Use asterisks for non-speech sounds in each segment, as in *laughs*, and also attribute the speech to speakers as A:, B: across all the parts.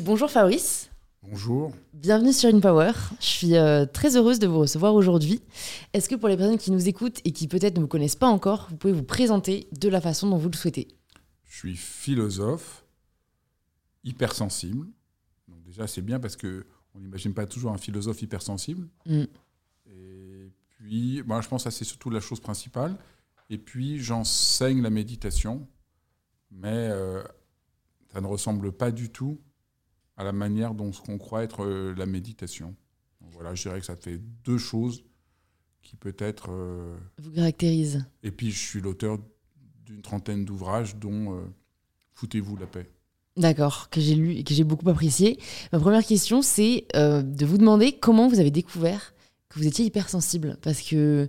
A: Bonjour Fabrice.
B: Bonjour.
A: Bienvenue sur InPower. Je suis euh, très heureuse de vous recevoir aujourd'hui. Est-ce que pour les personnes qui nous écoutent et qui peut-être ne vous connaissent pas encore, vous pouvez vous présenter de la façon dont vous le souhaitez?
B: Je suis philosophe, hypersensible. Donc déjà, c'est bien parce que on n'imagine pas toujours un philosophe hypersensible.
A: Mm.
B: Et puis, moi, je pense que ça, c'est surtout la chose principale. Et puis, j'enseigne la méditation, mais euh, ça ne ressemble pas du tout à la manière dont ce qu'on croit être euh, la méditation. Donc voilà, je dirais que ça fait deux choses qui peut-être... euh,
A: Vous caractérise.
B: Et puis, je suis l'auteur d'une trentaine d'ouvrages, dont euh, Foutez-vous la paix.
A: D'accord, que j'ai lu et que j'ai beaucoup apprécié. Ma première question, c'est euh, de vous demander comment vous avez découvert que vous étiez hypersensible. Parce que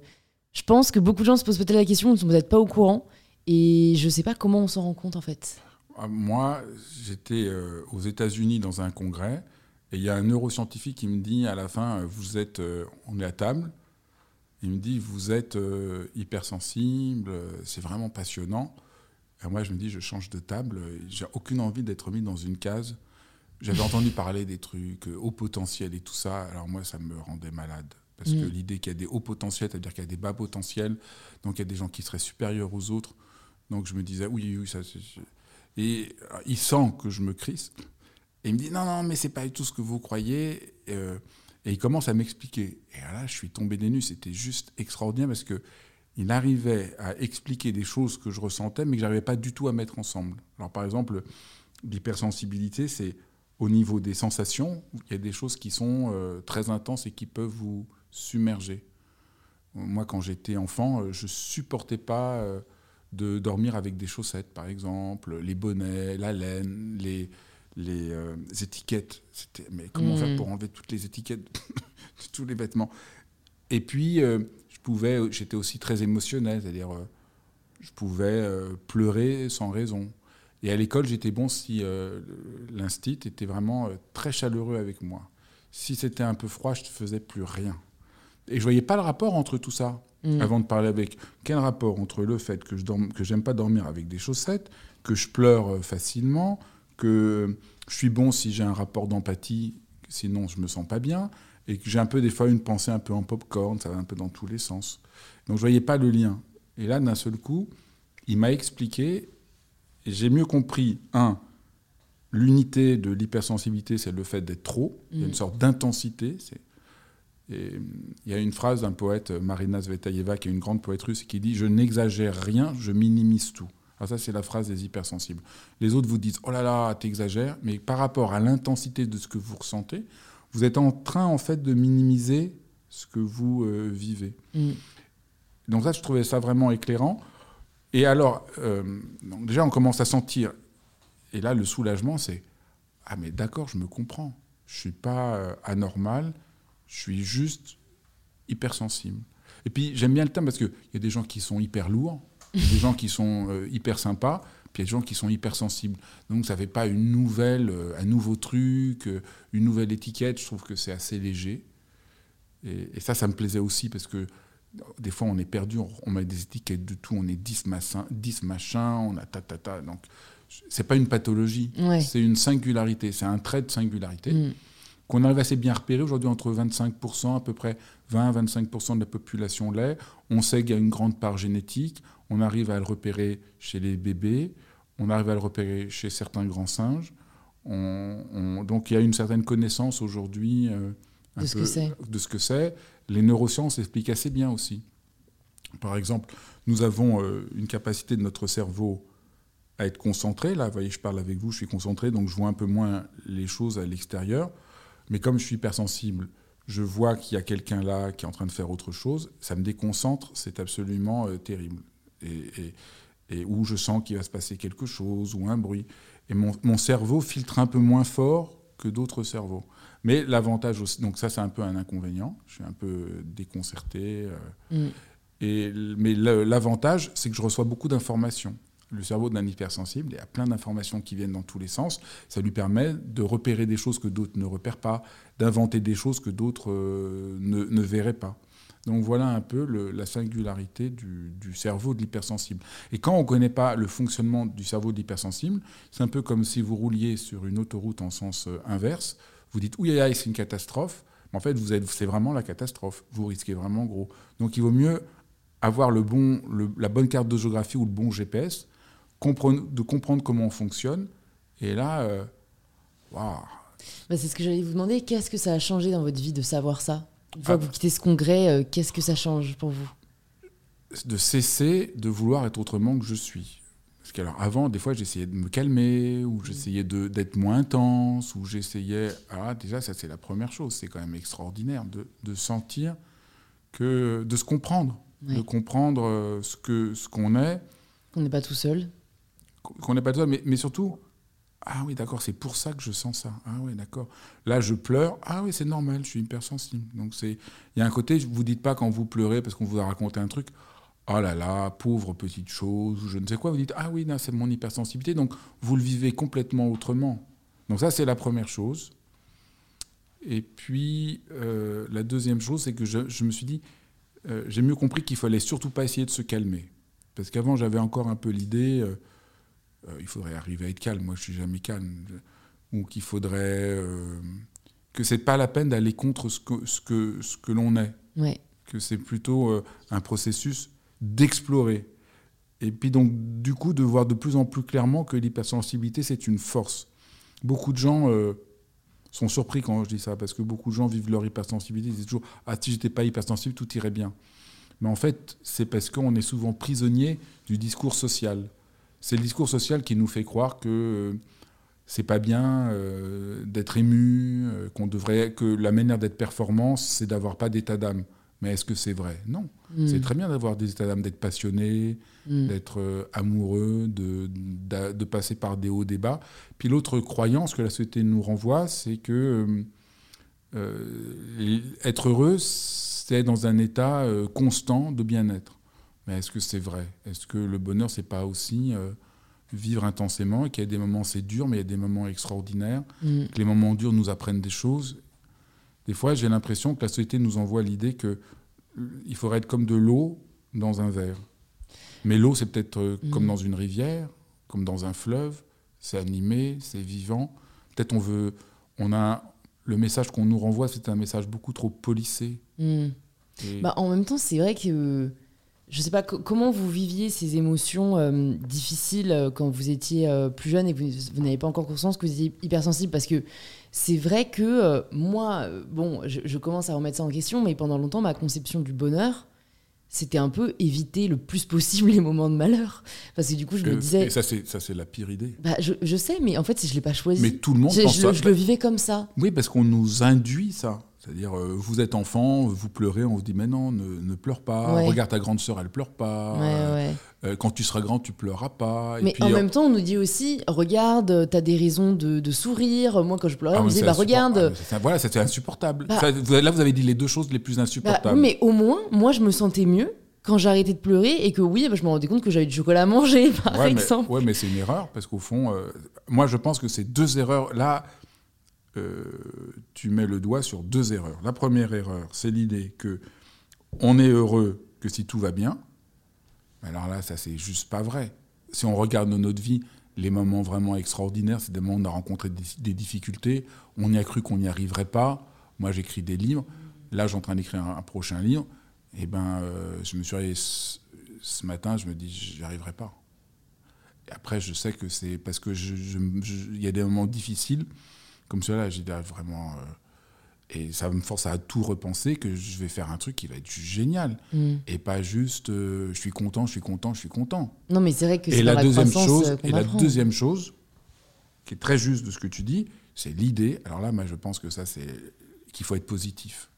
A: je pense que beaucoup de gens se posent peut-être la question, vous n'êtes pas au courant. Et je ne sais pas comment on s'en rend compte en fait.
B: Ah, Moi, j'étais euh, aux États-Unis dans un congrès, et il y a un neuroscientifique qui me dit à la fin euh, Vous êtes. euh, on est à table. Il me dit Vous êtes hypersensible, c'est vraiment passionnant. Et moi, je me dis Je change de table, j'ai aucune envie d'être mis dans une case. J'avais *laughs* entendu parler des trucs haut potentiel et tout ça, alors moi, ça me rendait malade. Parce que
A: Mm.
B: l'idée qu'il y a des hauts potentiels, c'est-à-dire qu'il y a des bas potentiels, donc il y a des gens qui seraient supérieurs aux autres. Donc je me disais, oui, oui, ça c'est. Et euh, il sent que je me crispe. Et il me dit, non, non, mais c'est pas du tout ce que vous croyez. Euh, et il commence à m'expliquer. Et là, je suis tombé des nues. C'était juste extraordinaire parce que il arrivait à expliquer des choses que je ressentais, mais que j'arrivais pas du tout à mettre ensemble. Alors, par exemple, l'hypersensibilité, c'est au niveau des sensations, il y a des choses qui sont euh, très intenses et qui peuvent vous submerger. Moi, quand j'étais enfant, je supportais pas de dormir avec des chaussettes, par exemple, les bonnets, la laine, les, les euh, étiquettes. C'était, mais comment
A: Mm.
B: faire pour enlever toutes les étiquettes *laughs* de tous les vêtements? Et puis, euh, je pouvais, j'étais aussi très émotionnel, c'est-à-dire, euh, je pouvais euh, pleurer sans raison. Et à l'école, j'étais bon si l'instit était vraiment très chaleureux avec moi. Si c'était un peu froid, je ne faisais plus rien. Et je voyais pas le rapport entre tout ça
A: Mm.
B: avant de parler avec. Quel rapport entre le fait que je dorme, que j'aime pas dormir avec des chaussettes, que je pleure euh, facilement, que je suis bon si j'ai un rapport d'empathie, sinon je me sens pas bien, et que j'ai un peu des fois une pensée un peu en popcorn, ça va un peu dans tous les sens. Donc je voyais pas le lien. Et là, d'un seul coup, il m'a expliqué, et j'ai mieux compris un. L'unité de l'hypersensibilité, c'est le fait d'être trop. Il y a
A: Mm.
B: une sorte d'intensité. C'est et il y a une phrase d'un poète, Marina Zvetaeva, qui est une grande poète russe, qui dit Je n'exagère rien, je minimise tout. Alors, ça, c'est la phrase des hypersensibles. Les autres vous disent Oh là là, t'exagères, mais par rapport à l'intensité de ce que vous ressentez, vous êtes en train, en fait, de minimiser ce que vous euh, vivez.
A: Mm.
B: Donc, ça, je trouvais ça vraiment éclairant. Et alors, euh, donc déjà, on commence à sentir. Et là, le soulagement, c'est Ah, mais d'accord, je me comprends. Je ne suis pas euh, anormal. Je suis juste hypersensible. Et puis j'aime bien le terme parce qu'il y a des gens qui sont hyper lourds, il y a des gens qui sont euh, hyper sympas, puis il y a des gens qui sont hypersensibles. Donc ça ne fait pas une nouvelle, euh, un nouveau truc, euh, une nouvelle étiquette. Je trouve que c'est assez léger. Et, et ça, ça me plaisait aussi parce que des fois on est perdu, on, on met des étiquettes de tout, on est 10 machins, 10 machins on a ta ta ta. Donc c'est pas une pathologie,
A: Ouais.
B: c'est une singularité, c'est un trait de singularité
A: Mm.
B: Qu'on arrive assez bien à repérer. Aujourd'hui, entre 25%, à peu près 20-25% de la population l'est. On sait qu'il y a une grande part génétique. On arrive à le repérer chez les bébés. On arrive à le repérer chez certains grands singes. On- on- donc il y a une certaine connaissance aujourd'hui euh, un
A: De ce
B: peu
A: que c'est.
B: de ce que c'est. Les neurosciences expliquent assez bien aussi. Par exemple, nous avons euh, une capacité de notre cerveau à être concentré. Là, vous voyez, je parle avec vous, je suis concentré, donc je vois un peu moins les choses à l'extérieur. Mais comme je suis hypersensible, je vois qu'il y a quelqu'un là qui est en train de faire autre chose, ça me déconcentre, c'est absolument euh, terrible. Et, et, et où je sens qu'il va se passer quelque chose ou un bruit. Et mon, mon cerveau filtre un peu moins fort que d'autres cerveaux. Mais l'avantage aussi, donc ça c'est un peu un inconvénient, je suis un peu déconcerté. euh,
A: Mm.
B: et, mais l'avantage, c'est que je reçois beaucoup d'informations. Le cerveau d'un hypersensible, il y a plein d'informations qui viennent dans tous les sens. Ça lui permet de repérer des choses que d'autres ne repèrent pas, d'inventer des choses que d'autres euh, ne, ne verraient pas. Donc voilà un peu la singularité du, du cerveau de l'hypersensible. Et quand on ne connaît pas le fonctionnement du cerveau de l'hypersensible, c'est un peu comme si vous rouliez sur une autoroute en sens euh, inverse. Vous dites, oui, c'est une catastrophe. Mais en fait, vous êtes, c'est vraiment la catastrophe. Vous risquez vraiment gros. Donc il vaut mieux avoir le bon, la bonne carte de géographie ou le bon GPS, comprendre- de comprendre comment on fonctionne. Et là, euh, waouh,
A: Bah, c'est ce que j'allais vous demander. Qu'est-ce que ça a changé dans votre vie de savoir ça? Une fois
B: Ah.
A: que vous quittez ce congrès, euh, qu'est-ce que ça change pour vous?
B: De cesser de vouloir être autrement que je suis. Parce qu'alors avant, des fois, j'essayais de me calmer, ou j'essayais de- d'être moins intense, ou j'essayais... Ah, déjà, ça c'est la première chose, c'est quand même extraordinaire de, de sentir que... de se comprendre,
A: Ouais.
B: de comprendre euh, ce que ce qu'on est,
A: On n'est pas tout seul.
B: Qu'on pas toi, mais, mais surtout, ah oui, d'accord, c'est pour ça que je sens ça. Ah oui, d'accord. Là, je pleure. Ah oui, c'est normal, je suis hypersensible. Donc, il y a un côté, vous dites pas quand vous pleurez parce qu'on vous a raconté un truc, oh là là, pauvre petite chose, ou je ne sais quoi. Vous dites, ah oui, c'est mon hypersensibilité. Donc, vous le vivez complètement autrement. Donc, ça, c'est la première chose. Et puis, euh, la deuxième chose, c'est que je, me suis dit, euh, j'ai mieux compris qu'il fallait surtout pas essayer de se calmer. Parce qu'avant, j'avais encore un peu l'idée, euh, il faudrait arriver à être calme. Moi, je suis jamais calme. Ou qu'il faudrait. euh, que c'est pas la peine d'aller contre ce que, ce que, ce que l'on est.
A: Ouais.
B: Que c'est plutôt euh, un processus d'explorer. Et puis, donc, du coup, de voir de plus en plus clairement que l'hypersensibilité, c'est une force. Beaucoup de gens. euh, sont surpris quand je dis ça, parce que beaucoup de gens vivent leur hypersensibilité, ils disent toujours Ah, si j'étais pas hypersensible, tout irait bien. Mais en fait, c'est parce qu'on est souvent prisonnier du discours social. C'est le discours social qui nous fait croire que euh, c'est pas bien euh, d'être ému, euh, qu'on devrait, que la manière d'être performant, c'est d'avoir pas d'état d'âme. Mais est-ce que c'est vrai? Non.
A: Mm.
B: C'est très bien d'avoir des états d'âme, d'être passionné,
A: Mm.
B: d'être euh, amoureux, de, passer par des hauts, des bas. Puis l'autre croyance que la société nous renvoie, c'est que être heureux, c'est dans un état constant de bien-être. Mais est-ce que c'est vrai? Est-ce que le bonheur, c'est pas aussi euh, vivre intensément et qu'il y a des moments c'est dur, mais il y a des moments extraordinaires,
A: Mm.
B: que les moments durs nous apprennent des choses? Des fois, j'ai l'impression que la société nous envoie l'idée que euh, il faudrait être comme de l'eau dans un verre. Mais l'eau, c'est peut-être euh,
A: Mhm.
B: comme dans une rivière, comme dans un fleuve. C'est animé, c'est vivant. Peut-être on veut, on a le message qu'on nous renvoie, c'est un message beaucoup trop polissé.
A: Mm.
B: Et-
A: Bah, en même temps, c'est vrai que je sais pas co- comment vous viviez ces émotions euh, difficiles euh, quand vous étiez euh, plus jeune et que vous, vous n'avez pas encore conscience que vous étiez hypersensible? Parce que c'est vrai que moi, bon, je, je commence à remettre ça en question, mais pendant longtemps, ma conception du bonheur, c'était un peu éviter le plus possible les moments de malheur. Parce que du coup, je me
B: Euh,
A: disais,
B: et ça, c'est ça, c'est la pire idée.
A: bah, je, je sais, mais en fait, je l'ai pas choisi.
B: Mais tout le monde
A: je,
B: pense
A: je
B: ça.
A: le- je le vivais comme ça.
B: Oui, parce qu'on nous induit ça. C'est-à-dire, euh, vous êtes enfant, vous pleurez, on vous dit, mais non, ne, ne pleure pas.
A: Ouais.
B: Regarde ta grande sœur, elle pleure pas.
A: Ouais,
B: Euh,
A: ouais.
B: euh, quand tu seras grand, tu pleureras pas. Et
A: Mais
B: puis,
A: en
B: euh,
A: même temps, on nous dit aussi, regarde, t'as des raisons de, de sourire. Moi, quand je pleurais,
B: ah,
A: on me disait, bah regarde.
B: Ah, voilà, c'était insupportable.
A: Bah-
B: Ça, vous avez- là, vous avez dit les deux choses les plus
A: Bah,
B: insupportables.
A: oui, mais au moins, moi, je me sentais mieux quand arrêté de pleurer et que oui, bah, je me rendais compte que j'avais du chocolat à manger, *laughs* par
B: ouais,
A: exemple.
B: Mais, ouais, mais c'est une erreur, parce qu'au fond, euh, moi, je pense que c'est deux erreurs. Là, tu mets le doigt sur deux erreurs. La première erreur, c'est l'idée que on est heureux que si tout va bien. Alors là, ça, c'est juste pas vrai. Si on regarde notre vie, les moments vraiment extraordinaires, c'est des moments où on a rencontré des, difficultés, on y a cru qu'on n'y arriverait pas. Moi, j'écris des livres. Là, suis en train d'écrire un, prochain livre. Et ben, euh, je me suis réveillé ce, matin, je me dis, j'y arriverai pas. Après, je sais que c'est parce que il y a des moments difficiles comme cela. J'ai dit ah, vraiment, euh, et ça me force à tout repenser que je vais faire un truc qui va être génial
A: Mm.
B: et pas juste euh, je suis content, je suis content, je suis content.
A: Non, mais c'est vrai que c'est
B: la
A: la
B: deuxième chose,
A: euh,
B: et la deuxième chose qui est très juste de ce que tu dis, c'est l'idée. Alors là, moi, je pense que ça, c'est qu'il faut être positif.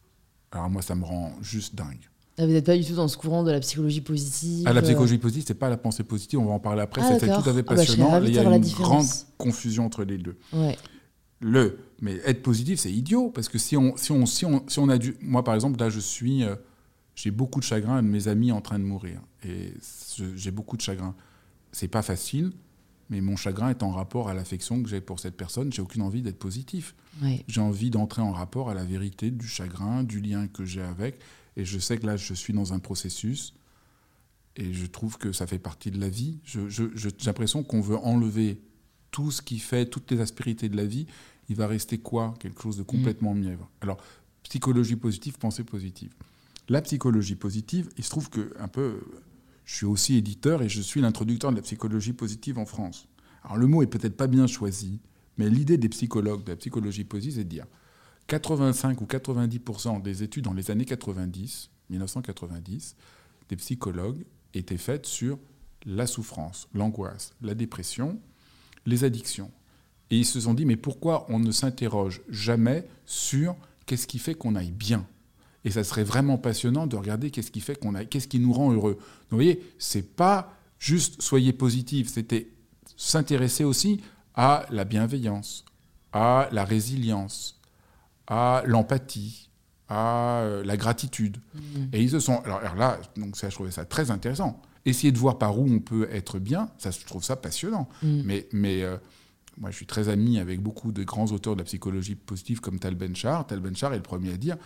B: Alors moi, ça me rend juste dingue.
A: Ah, vous n'êtes pas du tout dans ce courant de la psychologie positive.
B: Ah, la psychologie positive, c'est pas la pensée positive. On va en parler après.
A: Ah,
B: c'est
A: d'accord.
B: tout à fait
A: Ah, bah,
B: passionnant. Il y a une grande confusion entre les deux.
A: Ouais.
B: Le, mais être positif, c'est idiot parce que si on, si on, si on, si on a dû, moi par exemple, là, je suis, euh, j'ai beaucoup de chagrin, de mes amis en train de mourir et j'ai beaucoup de chagrin. C'est pas facile, mais mon chagrin est en rapport à l'affection que j'ai pour cette personne. J'ai aucune envie d'être positif. J'ai envie d'entrer en rapport à la vérité du chagrin, du lien que j'ai avec. Et je sais que là, je suis dans un processus et je trouve que ça fait partie de la vie. J'ai l'impression qu'on veut enlever tout ce qui fait, toutes les aspérités de la vie. Il va rester quoi Quelque chose de complètement mmh. mièvre. Alors, psychologie positive, pensée positive. La psychologie positive, il se trouve que un peu, je suis aussi éditeur et je suis l'introducteur de la psychologie positive en France. Alors le mot est peut-être pas bien choisi, mais l'idée des psychologues de la psychologie positive, c'est de dire 85 ou 90% des études dans les années 90, 1990, des psychologues étaient faites sur la souffrance, l'angoisse, la dépression, les addictions. Et ils se sont dit, mais pourquoi on ne s'interroge jamais sur qu'est-ce qui fait qu'on aille bien? Et ça serait vraiment passionnant de regarder qu'est-ce qui fait qu'on aille, qu'est-ce qui nous rend heureux. Donc, vous voyez, c'est pas juste soyez positif, c'était s'intéresser aussi à la bienveillance, à la résilience, à l'empathie, à euh, la gratitude. Mmh. Et ils se sont. Alors, là, donc ça, je trouvais ça très intéressant. Essayer de voir par où on peut être bien, ça, je trouve ça passionnant. Mmh. Mais, mais euh, moi, je suis très ami avec beaucoup de grands auteurs de la psychologie positive comme Tal Ben-Shahar. Tal Ben-Shahar est le premier à dire.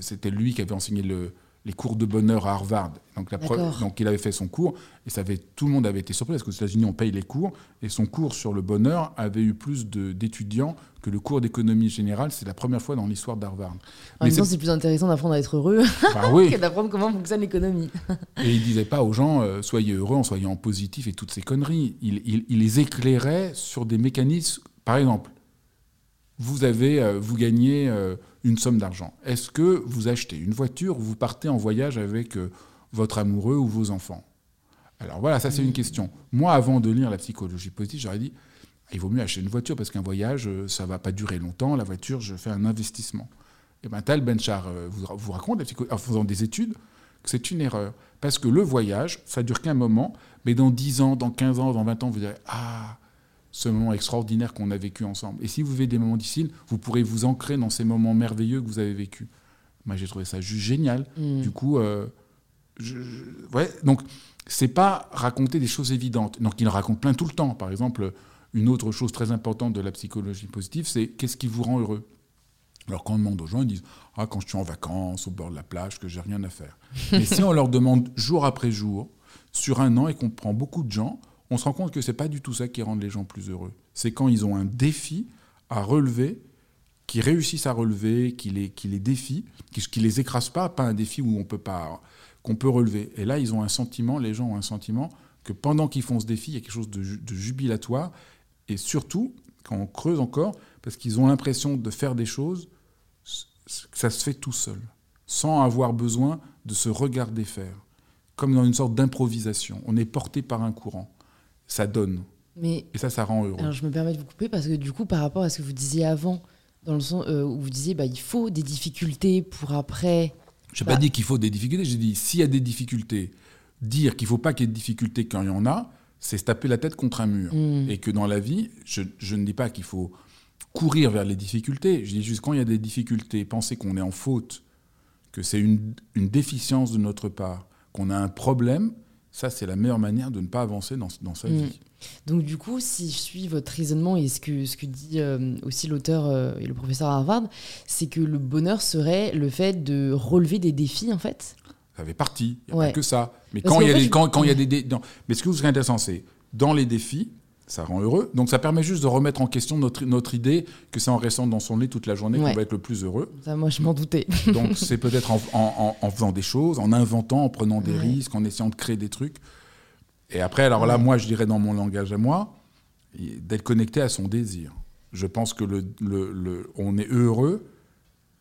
B: C'était lui qui avait enseigné le, les cours de bonheur à Harvard. Donc, la donc il avait fait son cours et ça avait, tout le monde avait été surpris parce qu'aux États-Unis on paye les cours et son cours sur le bonheur avait eu plus d'étudiants que le cours d'économie générale. C'est la première fois dans l'histoire d'Harvard.
A: En même temps, c'est plus intéressant d'apprendre à être heureux bah *laughs* que d'apprendre comment fonctionne l'économie. *laughs*
B: et il disait pas aux gens euh, soyez heureux en soyant positif et toutes ces conneries. Il, il, les éclairait sur des mécanismes. Par exemple, vous avez, euh, vous gagnez. Euh, une somme d'argent. Est-ce que vous achetez une voiture ou vous partez en voyage avec euh, votre amoureux ou vos enfants? Alors voilà, ça c'est une question. Moi, avant de lire la psychologie positive, j'aurais dit, il vaut mieux acheter une voiture parce qu'un voyage, ça va pas durer longtemps. La voiture, je fais un investissement. Et bien, Tal Benchar vous, vous raconte, en faisant des études, que c'est une erreur. Parce que le voyage, ça dure qu'un moment, mais dans 10 ans, dans 15 ans, dans 20 ans, vous direz Ah, ce moment extraordinaire qu'on a vécu ensemble. Et si vous vivez des moments difficiles, vous pourrez vous ancrer dans ces moments merveilleux que vous avez vécus. Moi, j'ai trouvé ça juste génial. Mm. Du coup, euh, je, ouais, donc c'est pas raconter des choses évidentes. Donc, il raconte plein tout le temps. Par exemple, une autre chose très importante de la psychologie positive, c'est qu'est-ce qui vous rend heureux? Alors quand on demande aux gens, ils disent ah quand je suis en vacances au bord de la plage que j'ai rien à faire. Mais si on leur demande jour après jour sur un an et qu'on prend beaucoup de gens, on se rend compte que c'est pas du tout ça qui rend les gens plus heureux. C'est quand ils ont un défi à relever, qu'ils réussissent à relever, qui les, qui les défient, qui, les écrase pas, pas un défi où on peut pas, qu'on peut relever. Et là, ils ont un sentiment, les gens ont un sentiment que pendant qu'ils font ce défi, il y a quelque chose de, de jubilatoire. Et surtout, quand on creuse encore, parce qu'ils ont l'impression de faire des choses, ça se fait tout seul, sans avoir besoin de se regarder faire, comme dans une sorte d'improvisation. On est porté par un courant ça donne. Mais, et ça, ça rend heureux.
A: Alors, je me permets de vous couper parce que du coup, par rapport à ce que vous disiez avant, dans le sens euh, où vous disiez bah, il faut des difficultés pour après.
B: Je n'ai pas bah dit qu'il faut des difficultés, j'ai dit s'il y a des difficultés, dire qu'il ne faut pas qu'il y ait de difficultés quand il y en a, c'est se taper la tête contre un mur. Hmm. Et que dans la vie, je, je ne dis pas qu'il faut courir vers les difficultés, je dis juste quand il y a des difficultés, penser qu'on est en faute, que c'est une, une déficience de notre part, qu'on a un problème, ça, c'est la meilleure manière de ne pas avancer dans, sa mm. vie.
A: Donc du coup, si je suis votre raisonnement et ce que, ce que dit euh, aussi l'auteur euh, et le professeur Harvard, c'est que le bonheur serait le fait de relever des défis, en fait
B: Ça fait partie, il n'y a pas que ça. Mais quand il, y a des, quand, quand y a des... Mais ce qui serait intéressant, c'est dans les défis, ça rend heureux. Donc ça permet juste de remettre en question notre, notre idée que c'est en restant dans son lit toute la journée qu'on va être le plus heureux.
A: Ça, moi, je m'en doutais. *laughs*
B: Donc c'est peut-être en, en, faisant des choses, en inventant, en prenant des risques, en essayant de créer des trucs. Et après, alors là, moi, je dirais dans mon langage à moi, d'être connecté à son désir. Je pense que le, le, on est heureux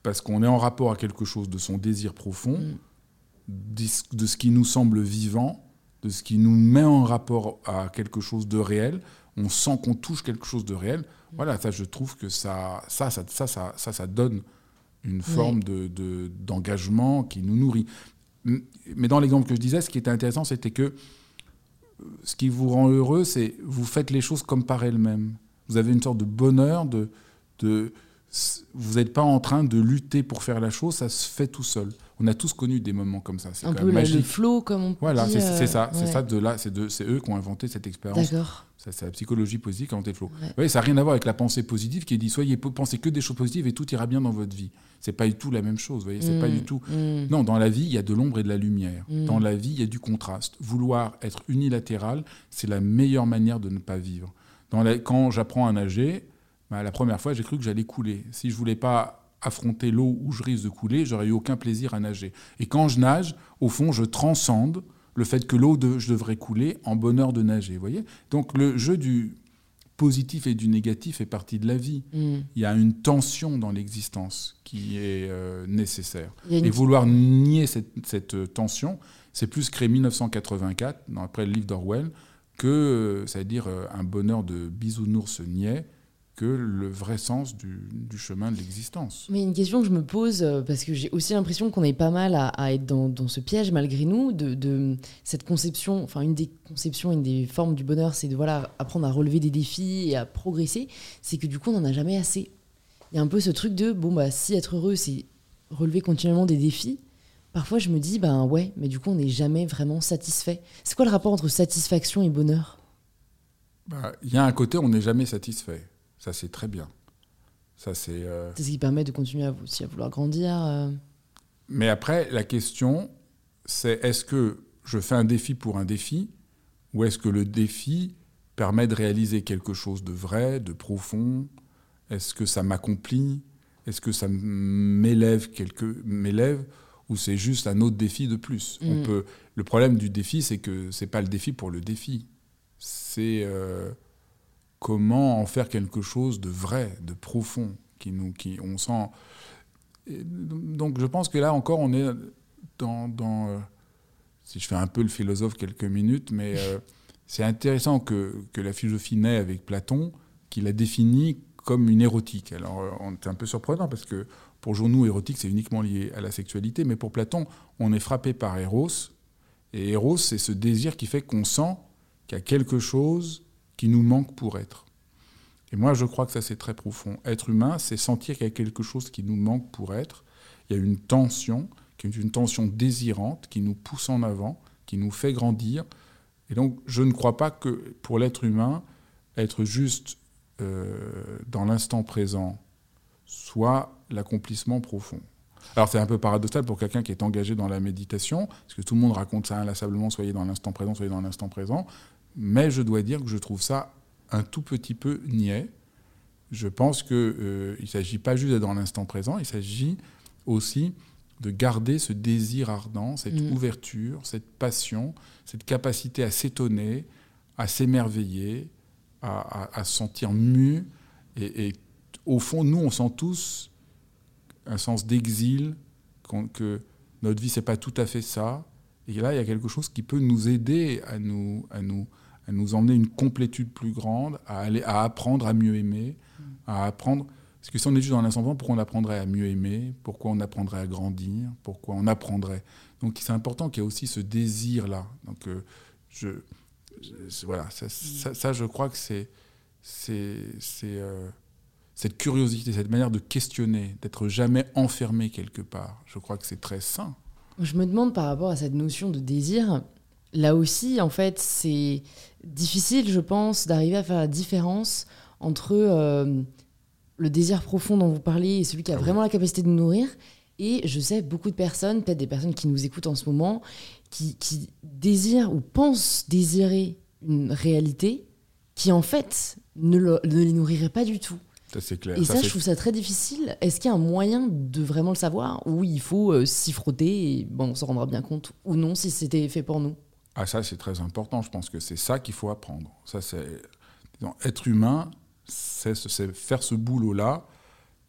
B: parce qu'on est en rapport à quelque chose de son désir profond, mm. de ce qui nous semble vivant, de ce qui nous met en rapport à quelque chose de réel. On sent qu'on touche quelque chose de réel. Voilà, ça, je trouve que ça, ça, ça, ça, ça, ça, donne une forme de, d'engagement qui nous nourrit. Mais dans l'exemple que je disais, ce qui était intéressant, c'était que euh, ce qui vous rend heureux, c'est vous faites les choses comme par elles-mêmes. Vous avez une sorte de bonheur, de, de vous n'êtes pas en train de lutter pour faire la chose, ça se fait tout seul. On a tous connu des moments comme ça. C'est
A: Un
B: quand
A: peu
B: même magique.
A: le flow, comme on
B: Voilà,
A: dit.
B: c'est
A: euh,
B: c'est ça, c'est
A: ouais.
B: ça de là, c'est eux qui ont inventé cette expérience.
A: D'accord.
B: C'est la psychologie positive qui a inventé le flow.
A: Ouais.
B: Oui, ça n'a rien à voir avec la pensée positive qui dit soyez pensez que des choses positives et tout ira bien dans votre vie. C'est pas du tout la même chose. Vous voyez, c'est pas
A: Mm,
B: du tout.
A: mm.
B: Non, dans la vie, il y a de l'ombre et de la lumière.
A: Mm.
B: Dans la vie, il y a du contraste. Vouloir être unilatéral, c'est la meilleure manière de ne pas vivre. Dans la- quand j'apprends à nager, bah, la première fois, j'ai cru que j'allais couler. Si je voulais pas affronter l'eau où je risque de couler, j'aurais eu aucun plaisir à nager. Et quand je nage, au fond, je transcende le fait que l'eau, de- je devrais couler en bonheur de nager. Voyez? Donc le jeu du positif et du négatif fait partie de la vie.
A: Mm.
B: Il y a une tension dans l'existence qui est euh, nécessaire.
A: Une-
B: Et vouloir nier cette, cette, euh, tension, c'est plus créer 1984, dans- après le livre d'Orwell, que, euh, c'est-à-dire euh, un bonheur de bisounours niais, que le vrai sens du, du chemin de l'existence.
A: Mais une question que je me pose, euh, parce que j'ai aussi l'impression qu'on est pas mal à, à être dans, dans ce piège malgré nous, de, de cette conception, enfin une des conceptions, une des formes du bonheur, c'est de voilà, apprendre à relever des défis et à progresser, c'est que du coup on n'en a jamais assez. Il y a un peu ce truc de, bon bah si être heureux c'est relever continuellement des défis, parfois je me dis, ben ouais, mais du coup on n'est jamais vraiment satisfait. C'est quoi le rapport entre satisfaction et bonheur?
B: Bah, Il y a un côté, on n'est jamais satisfait. Ça, c'est très bien. Ça, c'est. euh,
A: C'est ce qui permet de continuer à, aussi à vouloir grandir. euh.
B: Mais après, la question, c'est est-ce que je fais un défi pour un défi ou est-ce que le défi permet de réaliser quelque chose de vrai, de profond? Est-ce que ça m'accomplit? Est-ce que ça m'élève quelque m'élève ou c'est juste un autre défi de plus? On
A: Mm.
B: peut le problème du défi c'est que c'est pas le défi pour le défi. C'est euh, comment en faire quelque chose de vrai, de profond qui nous qui on sent et donc je pense que là encore, on est dans... dans, euh, si je fais un peu le philosophe quelques minutes, mais euh, *laughs* c'est intéressant que, que la philosophie naît avec Platon, qui la définit comme une érotique. Alors, euh, on- c'est un peu surprenant parce que pour nous, érotique, c'est uniquement lié à la sexualité, mais pour Platon, on est frappé par Eros, et Eros, c'est ce désir qui fait qu'on sent qu'il y a quelque chose qui nous manque pour être. Et moi, je crois que ça, c'est très profond. Être humain, c'est sentir qu'il y a quelque chose qui nous manque pour être. Il y a une tension, qui est une tension désirante, qui nous pousse en avant, qui nous fait grandir. Et donc, je ne crois pas que pour l'être humain, être juste euh, dans l'instant présent soit l'accomplissement profond. Alors c'est un peu paradoxal pour quelqu'un qui est engagé dans la méditation, parce que tout le monde raconte ça inlassablement, soyez dans l'instant présent, soyez dans l'instant présent, mais je dois dire que je trouve ça un tout petit peu niais. Je pense qu'il euh, ne s'agit pas juste d'être dans l'instant présent, il s'agit aussi de garder ce désir ardent, cette
A: Mm.
B: ouverture, cette passion, cette capacité à s'étonner, à s'émerveiller, à, à- à se sentir mu. Et, et au fond, nous, on sent tous un sens d'exil, que notre vie, c'est pas tout à fait ça. Et là, il y a quelque chose qui peut nous aider à nous, à nous, à nous emmener une complétude plus grande, à, aller, à apprendre à mieux aimer, à apprendre. Parce que si on est juste dans l'instant pourquoi on apprendrait à mieux aimer Pourquoi on apprendrait à grandir Pourquoi on apprendrait? Donc c'est important qu'il y ait aussi ce désir-là. Donc euh, je, voilà, ça, je crois que c'est, euh, cette curiosité, cette manière de questionner, d'être jamais enfermé quelque part. Je crois que c'est très sain.
A: Je me demande par rapport à cette notion de désir, là aussi, en fait, c'est difficile, je pense, d'arriver à faire la différence entre euh, le désir profond dont vous parlez et celui qui a
B: Ah
A: vraiment la capacité de nous nourrir. Et je sais beaucoup de personnes, peut-être des personnes qui nous écoutent en ce moment, qui, qui désirent ou pensent désirer une réalité qui, en fait, ne, le- ne les nourrirait pas du tout.
B: Ça c'est clair.
A: Et ça, je trouve ça très difficile. Est-ce qu'il y a un moyen de vraiment le savoir Ou il faut euh, s'y frotter et bon, on s'en rendra bien compte Ou non, si c'était fait pour nous?
B: Ah ça c'est très important. Je pense que c'est ça qu'il faut apprendre. Ça c'est être humain, c'est faire ce boulot là.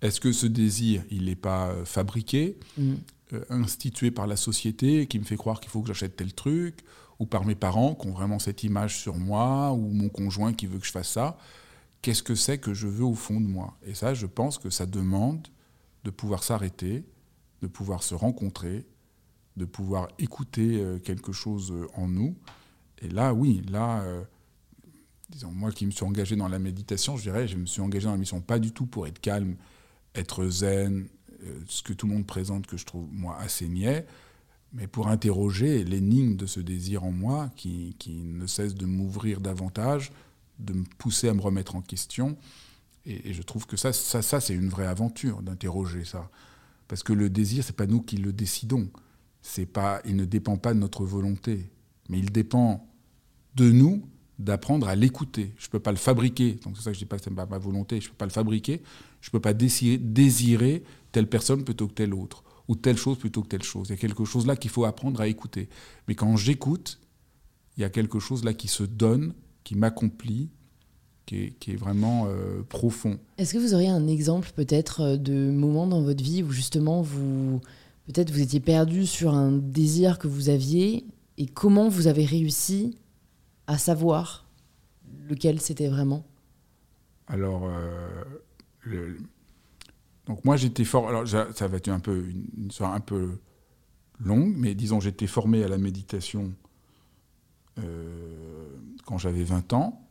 B: Est-ce que ce désir il n'est pas euh, fabriqué
A: Mm.
B: euh, institué par la société qui me fait croire qu'il faut que j'achète tel truc, ou par mes parents qui ont vraiment cette image sur moi, ou mon conjoint qui veut que je fasse ça? Qu'est-ce que c'est que je veux au fond de moi? Et ça, je pense que ça demande de pouvoir s'arrêter, de pouvoir se rencontrer, de pouvoir écouter euh, quelque chose euh, en nous. Et là, oui, là, euh, disons, moi qui me suis engagé dans la méditation, je dirais, je me suis engagé dans la mission pas du tout pour être calme, être zen, ce que tout le monde présente que je trouve, moi, assez niais, mais pour interroger l'énigme de ce désir en moi qui, ne cesse de m'ouvrir davantage, de me pousser à me remettre en question. Et, je trouve que ça, ça, ça c'est une vraie aventure d'interroger ça. Parce que le désir, c'est pas nous qui le décidons. C'est pas, il ne dépend pas de notre volonté, mais il dépend de nous d'apprendre à l'écouter. Je ne peux pas le fabriquer. Donc c'est ça que je dis pas c'est pas ma volonté. Je ne peux pas le fabriquer. Je ne peux pas désirer, désirer telle personne plutôt que telle autre ou telle chose plutôt que telle chose. Il y a quelque chose là qu'il faut apprendre à écouter. Mais quand j'écoute, il y a quelque chose là qui se donne, qui m'accomplit, qui est, vraiment euh, profond.
A: Est-ce que vous auriez un exemple peut-être euh, de moment dans votre vie où justement vous peut-être vous étiez perdu sur un désir que vous aviez et comment vous avez réussi à savoir lequel c'était vraiment?
B: Alors, euh, donc moi j'étais fort. Alors ça va être un peu une, histoire un peu longue, mais disons j'étais formé à la méditation euh, quand j'avais 20 ans,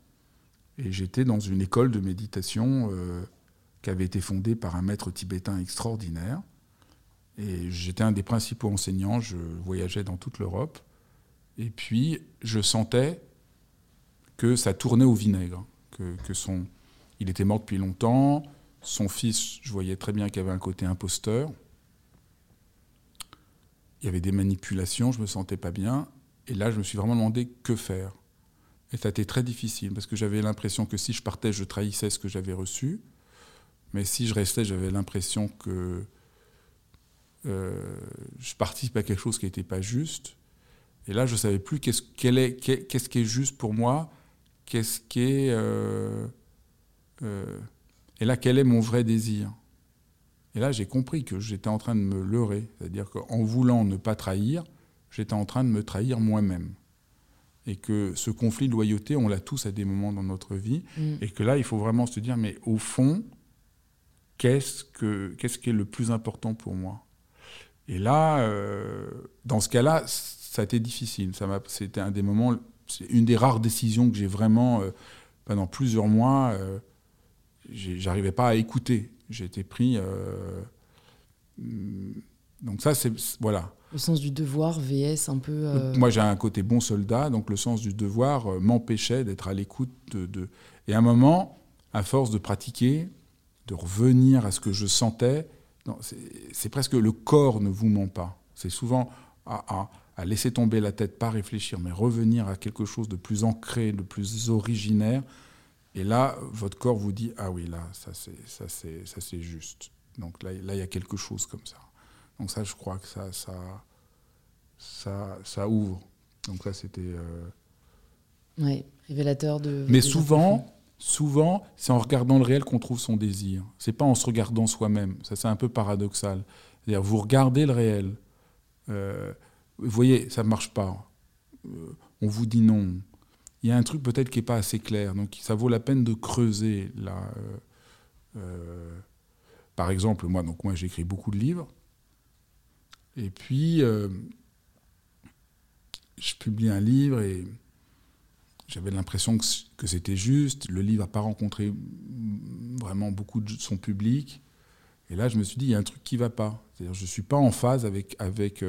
B: et j'étais dans une école de méditation euh, qui avait été fondée par un maître tibétain extraordinaire. Et j'étais un des principaux enseignants, je voyageais dans toute l'Europe. Et puis, je sentais que ça tournait au vinaigre, que, que son, il était mort depuis longtemps, son fils, je voyais très bien qu'il avait un côté imposteur. Il y avait des manipulations, je me sentais pas bien. Et là, je me suis vraiment demandé que faire. Et ça a été très difficile parce que j'avais l'impression que si je partais, je trahissais ce que j'avais reçu. Mais si je restais, j'avais l'impression que euh, je participe à quelque chose qui n'était pas juste. Et là, je ne savais plus qu'est-ce, est, qu'est-ce qui est juste pour moi, qu'est-ce qui est. Euh, euh, et là, quel est mon vrai désir Et là, j'ai compris que j'étais en train de me leurrer. C'est-à-dire qu'en voulant ne pas trahir, j'étais en train de me trahir moi-même. Et que ce conflit de loyauté, on l'a tous à des moments dans notre vie. Mm. Et que là, il faut vraiment se dire, mais au fond, qu'est-ce, que, qu'est-ce qui est le plus important pour moi? Et là, euh, dans ce cas-là, ça a été difficile. Ça c'était un des moments, c'est une des rares décisions que j'ai vraiment, euh, pendant plusieurs mois, euh, j'arrivais pas à écouter. J'étais pris. Euh, donc ça, c'est voilà.
A: Le sens du devoir VS un peu.
B: Moi, j'ai un côté bon soldat, donc le sens du devoir m'empêchait d'être à l'écoute de, Et à un moment, à force de pratiquer, de revenir à ce que je sentais, c'est presque le corps ne vous ment pas. C'est souvent à, à, laisser tomber la tête, pas réfléchir, mais revenir à quelque chose de plus ancré, de plus originaire. Et là, votre corps vous dit ah oui là ça c'est ça c'est ça c'est juste. Donc là là il y a quelque chose comme ça. Donc ça je crois que ça ça ça, ça ouvre. Donc là c'était. Euh...
A: Oui, révélateur de.
B: Mais souvent souvent c'est en regardant le réel qu'on trouve son désir. C'est pas en se regardant soi-même. Ça c'est un peu paradoxal. C'est-à-dire vous regardez le réel. Euh, vous voyez ça marche pas. Euh, on vous dit non il y a un truc peut-être qui n'est pas assez clair. Donc ça vaut la peine de creuser là. Euh, par exemple, moi, donc moi j'écris beaucoup de livres. Et puis, je publie un livre et j'avais l'impression que, que c'était juste. Le livre n'a pas rencontré vraiment beaucoup de son public. Et là, je me suis dit, il y a un truc qui ne va pas. C'est-à-dire, je ne suis pas en phase avec... avec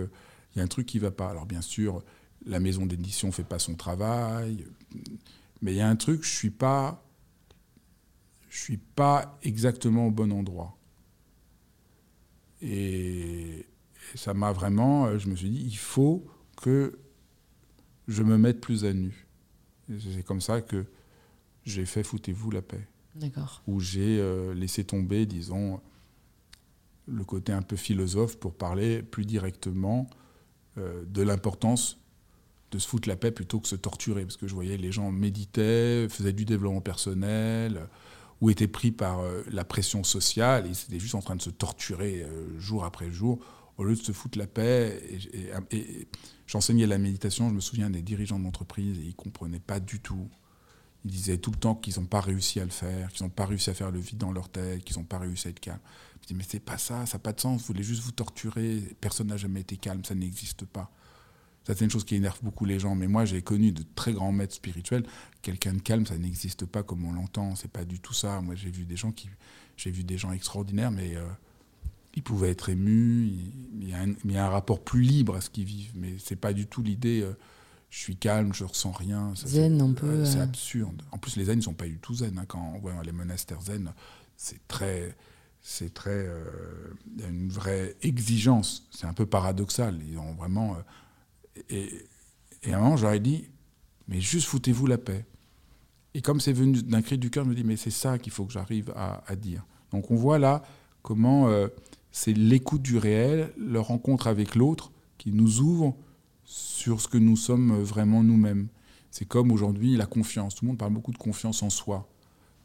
B: il y a un truc qui ne va pas. Alors, bien sûr, la maison d'édition ne fait pas son travail. Mais il y a un truc, je ne suis, pas, je suis pas exactement au bon endroit. Et, ça m'a vraiment, je me suis dit, il faut que je me mette plus à nu. C'est comme ça que j'ai fait Foutez-vous la paix.
A: D'accord.
B: Où j'ai euh, laissé tomber, disons, le côté un peu philosophe pour parler plus directement euh, de l'importance de se foutre la paix plutôt que se torturer. Parce que je voyais les gens méditaient, faisaient du développement personnel, ou étaient pris par euh, la pression sociale, et ils étaient juste en train de se torturer jour après jour, au lieu de se foutre la paix. J'enseignais la méditation, je me souviens des dirigeants d'entreprise, et ils ne comprenaient pas du tout. Ils disaient tout le temps qu'ils n'ont pas réussi à le faire, qu'ils n'ont pas réussi à faire le vide dans leur tête, qu'ils n'ont pas réussi à être calmes. Je dis, mais c'est pas ça, ça n'a pas de sens, vous voulez juste vous torturer, personne n'a jamais été calme, ça n'existe pas. Ça, c'est une chose qui énerve beaucoup les gens. Mais moi, j'ai connu de très grands maîtres spirituels. Quelqu'un de calme, ça n'existe pas comme on l'entend. C'est pas du tout ça. Moi, j'ai vu des gens qui, j'ai vu des gens extraordinaires, mais euh, ils pouvaient être émus, il y, a un, il y a un rapport plus libre à ce qu'ils vivent. Mais c'est pas du tout l'idée, euh, je suis calme, je ressens rien. Ça,
A: Zen, un peu,
B: euh, C'est absurde. En plus, les zen, ils sont pas du tout zen. hein. Quand on voit les monastères zen, c'est très. C'est très. euh, Il y a une vraie exigence. C'est un peu paradoxal. Ils ont vraiment. et, et à un moment, j'aurais dit, mais juste foutez-vous la paix. Et comme c'est venu d'un cri du cœur, je me dis, mais c'est ça qu'il faut que j'arrive à, à dire. Donc on voit là comment c'est l'écoute du réel, le rencontre avec l'autre, qui nous ouvre sur ce que nous sommes vraiment nous-mêmes. C'est comme aujourd'hui la confiance. Tout le monde parle beaucoup de confiance en soi.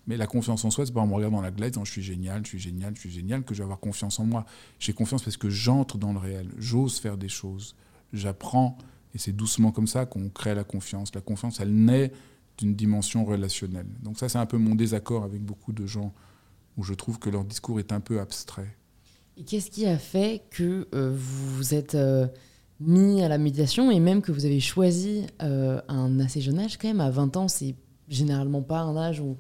B: Mais la confiance en soi, c'est pas en me regardant dans la glace, en je suis génial, je suis génial, je suis génial, que je vais avoir confiance en moi. J'ai confiance parce que j'entre dans le réel, j'ose faire des choses, j'apprends, et c'est doucement comme ça qu'on crée la confiance. La confiance, elle naît d'une dimension relationnelle. Donc ça, c'est un peu mon désaccord avec beaucoup de gens, où je trouve que leur discours est un peu abstrait.
A: Et qu'est-ce qui a fait que euh, vous vous êtes euh, mis à la méditation et même que vous avez choisi euh, un assez jeune âge quand même À 20 ans, c'est généralement pas un âge où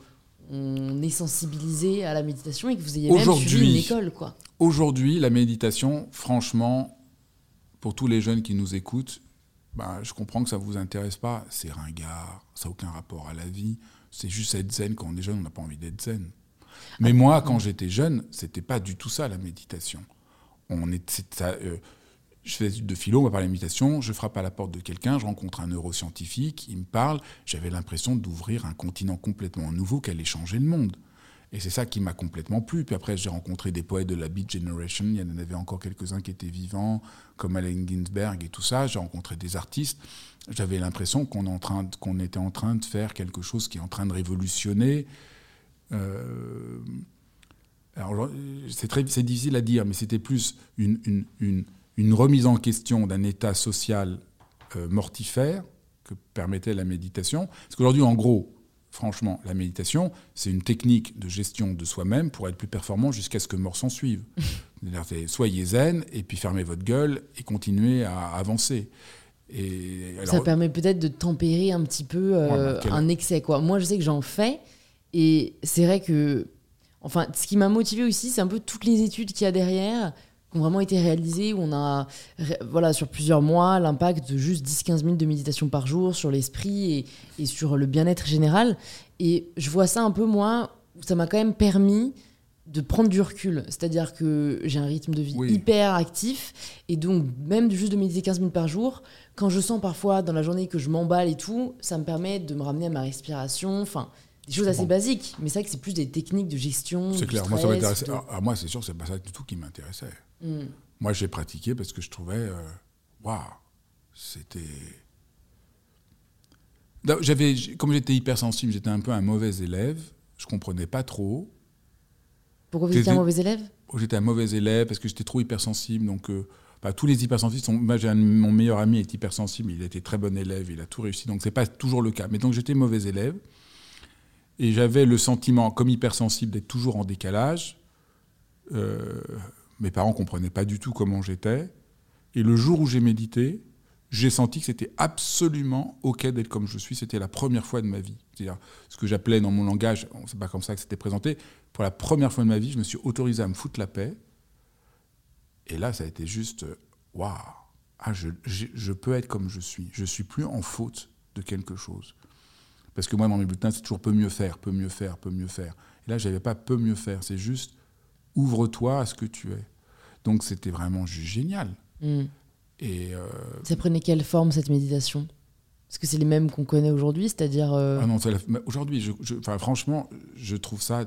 A: on est sensibilisé à la méditation et que vous ayez même suivi une école, quoi.
B: Aujourd'hui, la méditation, franchement, pour tous les jeunes qui nous écoutent, ben, je comprends que ça ne vous intéresse pas. C'est ringard, ça n'a aucun rapport à la vie. C'est juste être zen. Quand on est jeune, on n'a pas envie d'être zen. Mais moi, quand j'étais jeune, c'était pas du tout ça la méditation. On est, ça, euh, je fais des études de philo, on va parler de méditation, je frappe à la porte de quelqu'un, je rencontre un neuroscientifique, il me parle, j'avais l'impression d'ouvrir un continent complètement nouveau qui allait changer le monde. Et c'est ça qui m'a complètement plu. Puis après, j'ai rencontré des poètes de la Beat Generation. Il y en avait encore quelques-uns qui étaient vivants, comme Allen Ginsberg et tout ça. J'ai rencontré des artistes. J'avais l'impression qu'on était en train de faire quelque chose qui est en train de révolutionner. Euh, alors, c'est très, c'est difficile à dire, mais c'était plus une, une, une, une remise en question d'un état social euh, mortifère que permettait la méditation. Parce qu'aujourd'hui, en gros, franchement, la méditation, c'est une technique de gestion de soi-même pour être plus performant jusqu'à ce que mort s'en suive. *laughs* Soyez zen et puis fermez votre gueule et continuez à avancer. Et
A: ça permet peut-être de tempérer un petit peu euh,
B: Ouais, quel-
A: un excès, quoi. Moi, je sais que j'en fais et c'est vrai que, enfin, ce qui m'a motivé aussi, c'est un peu toutes les études qu'il y a derrière qui ont vraiment été réalisées, où on a, voilà, sur plusieurs mois, l'impact de juste 10-15 minutes de méditation par jour sur l'esprit et, et sur le bien-être général. Et je vois ça un peu, moi, où ça m'a quand même permis de prendre du recul. C'est-à-dire que j'ai un rythme de vie
B: Oui.
A: hyper actif. Et donc, même juste de méditer 15 minutes par jour, quand je sens parfois dans la journée que je m'emballe et tout, ça me permet de me ramener à ma respiration. Enfin, des choses assez basiques. Mais c'est vrai que c'est plus des techniques de gestion.
B: c'est clair. Moi, ça
A: de-
B: Ah, ah, moi, c'est sûr, c'est pas ça du tout qui m'intéressait.
A: Hmm.
B: Moi, j'ai pratiqué parce que je trouvais, euh, waouh, c'était. Non, J'avais, comme j'étais hypersensible, j'étais un peu un mauvais élève. Je comprenais pas trop.
A: Pourquoi vous étiez un mauvais élève?
B: J'étais un mauvais élève parce que j'étais trop hypersensible. Donc, euh, bah, tous les hypersensibles sont. Moi, j'ai un- mon meilleur ami est hypersensible. Il était très bon élève. Il a tout réussi. Donc, c'est pas toujours le cas. Mais donc, j'étais mauvais élève. Et j'avais le sentiment, comme hypersensible, d'être toujours en décalage. Euh, mes parents comprenaient pas du tout comment j'étais. Et le jour où j'ai médité, j'ai senti que c'était absolument OK d'être comme je suis. C'était la première fois de ma vie. Ce que j'appelais dans mon langage, c'est pas comme ça que c'était présenté, pour la première fois de ma vie, je me suis autorisé à me foutre la paix. Et là, ça a été juste, waouh, ah, je, je- je peux être comme je suis. Je suis plus en faute de quelque chose. Parce que moi, dans mes bulletins, c'est toujours peut mieux faire, peut mieux faire, peut mieux faire. Et là, j'avais pas peut mieux faire. C'est juste ouvre-toi à ce que tu es. Donc, c'était vraiment juste génial.
A: Hmm.
B: Et euh,
A: Ça prenait quelle forme cette méditation? Est-ce que c'est les mêmes qu'on connaît aujourd'hui C'est-à-dire. euh,
B: ah non, aujourd'hui, je, je- franchement, je trouve ça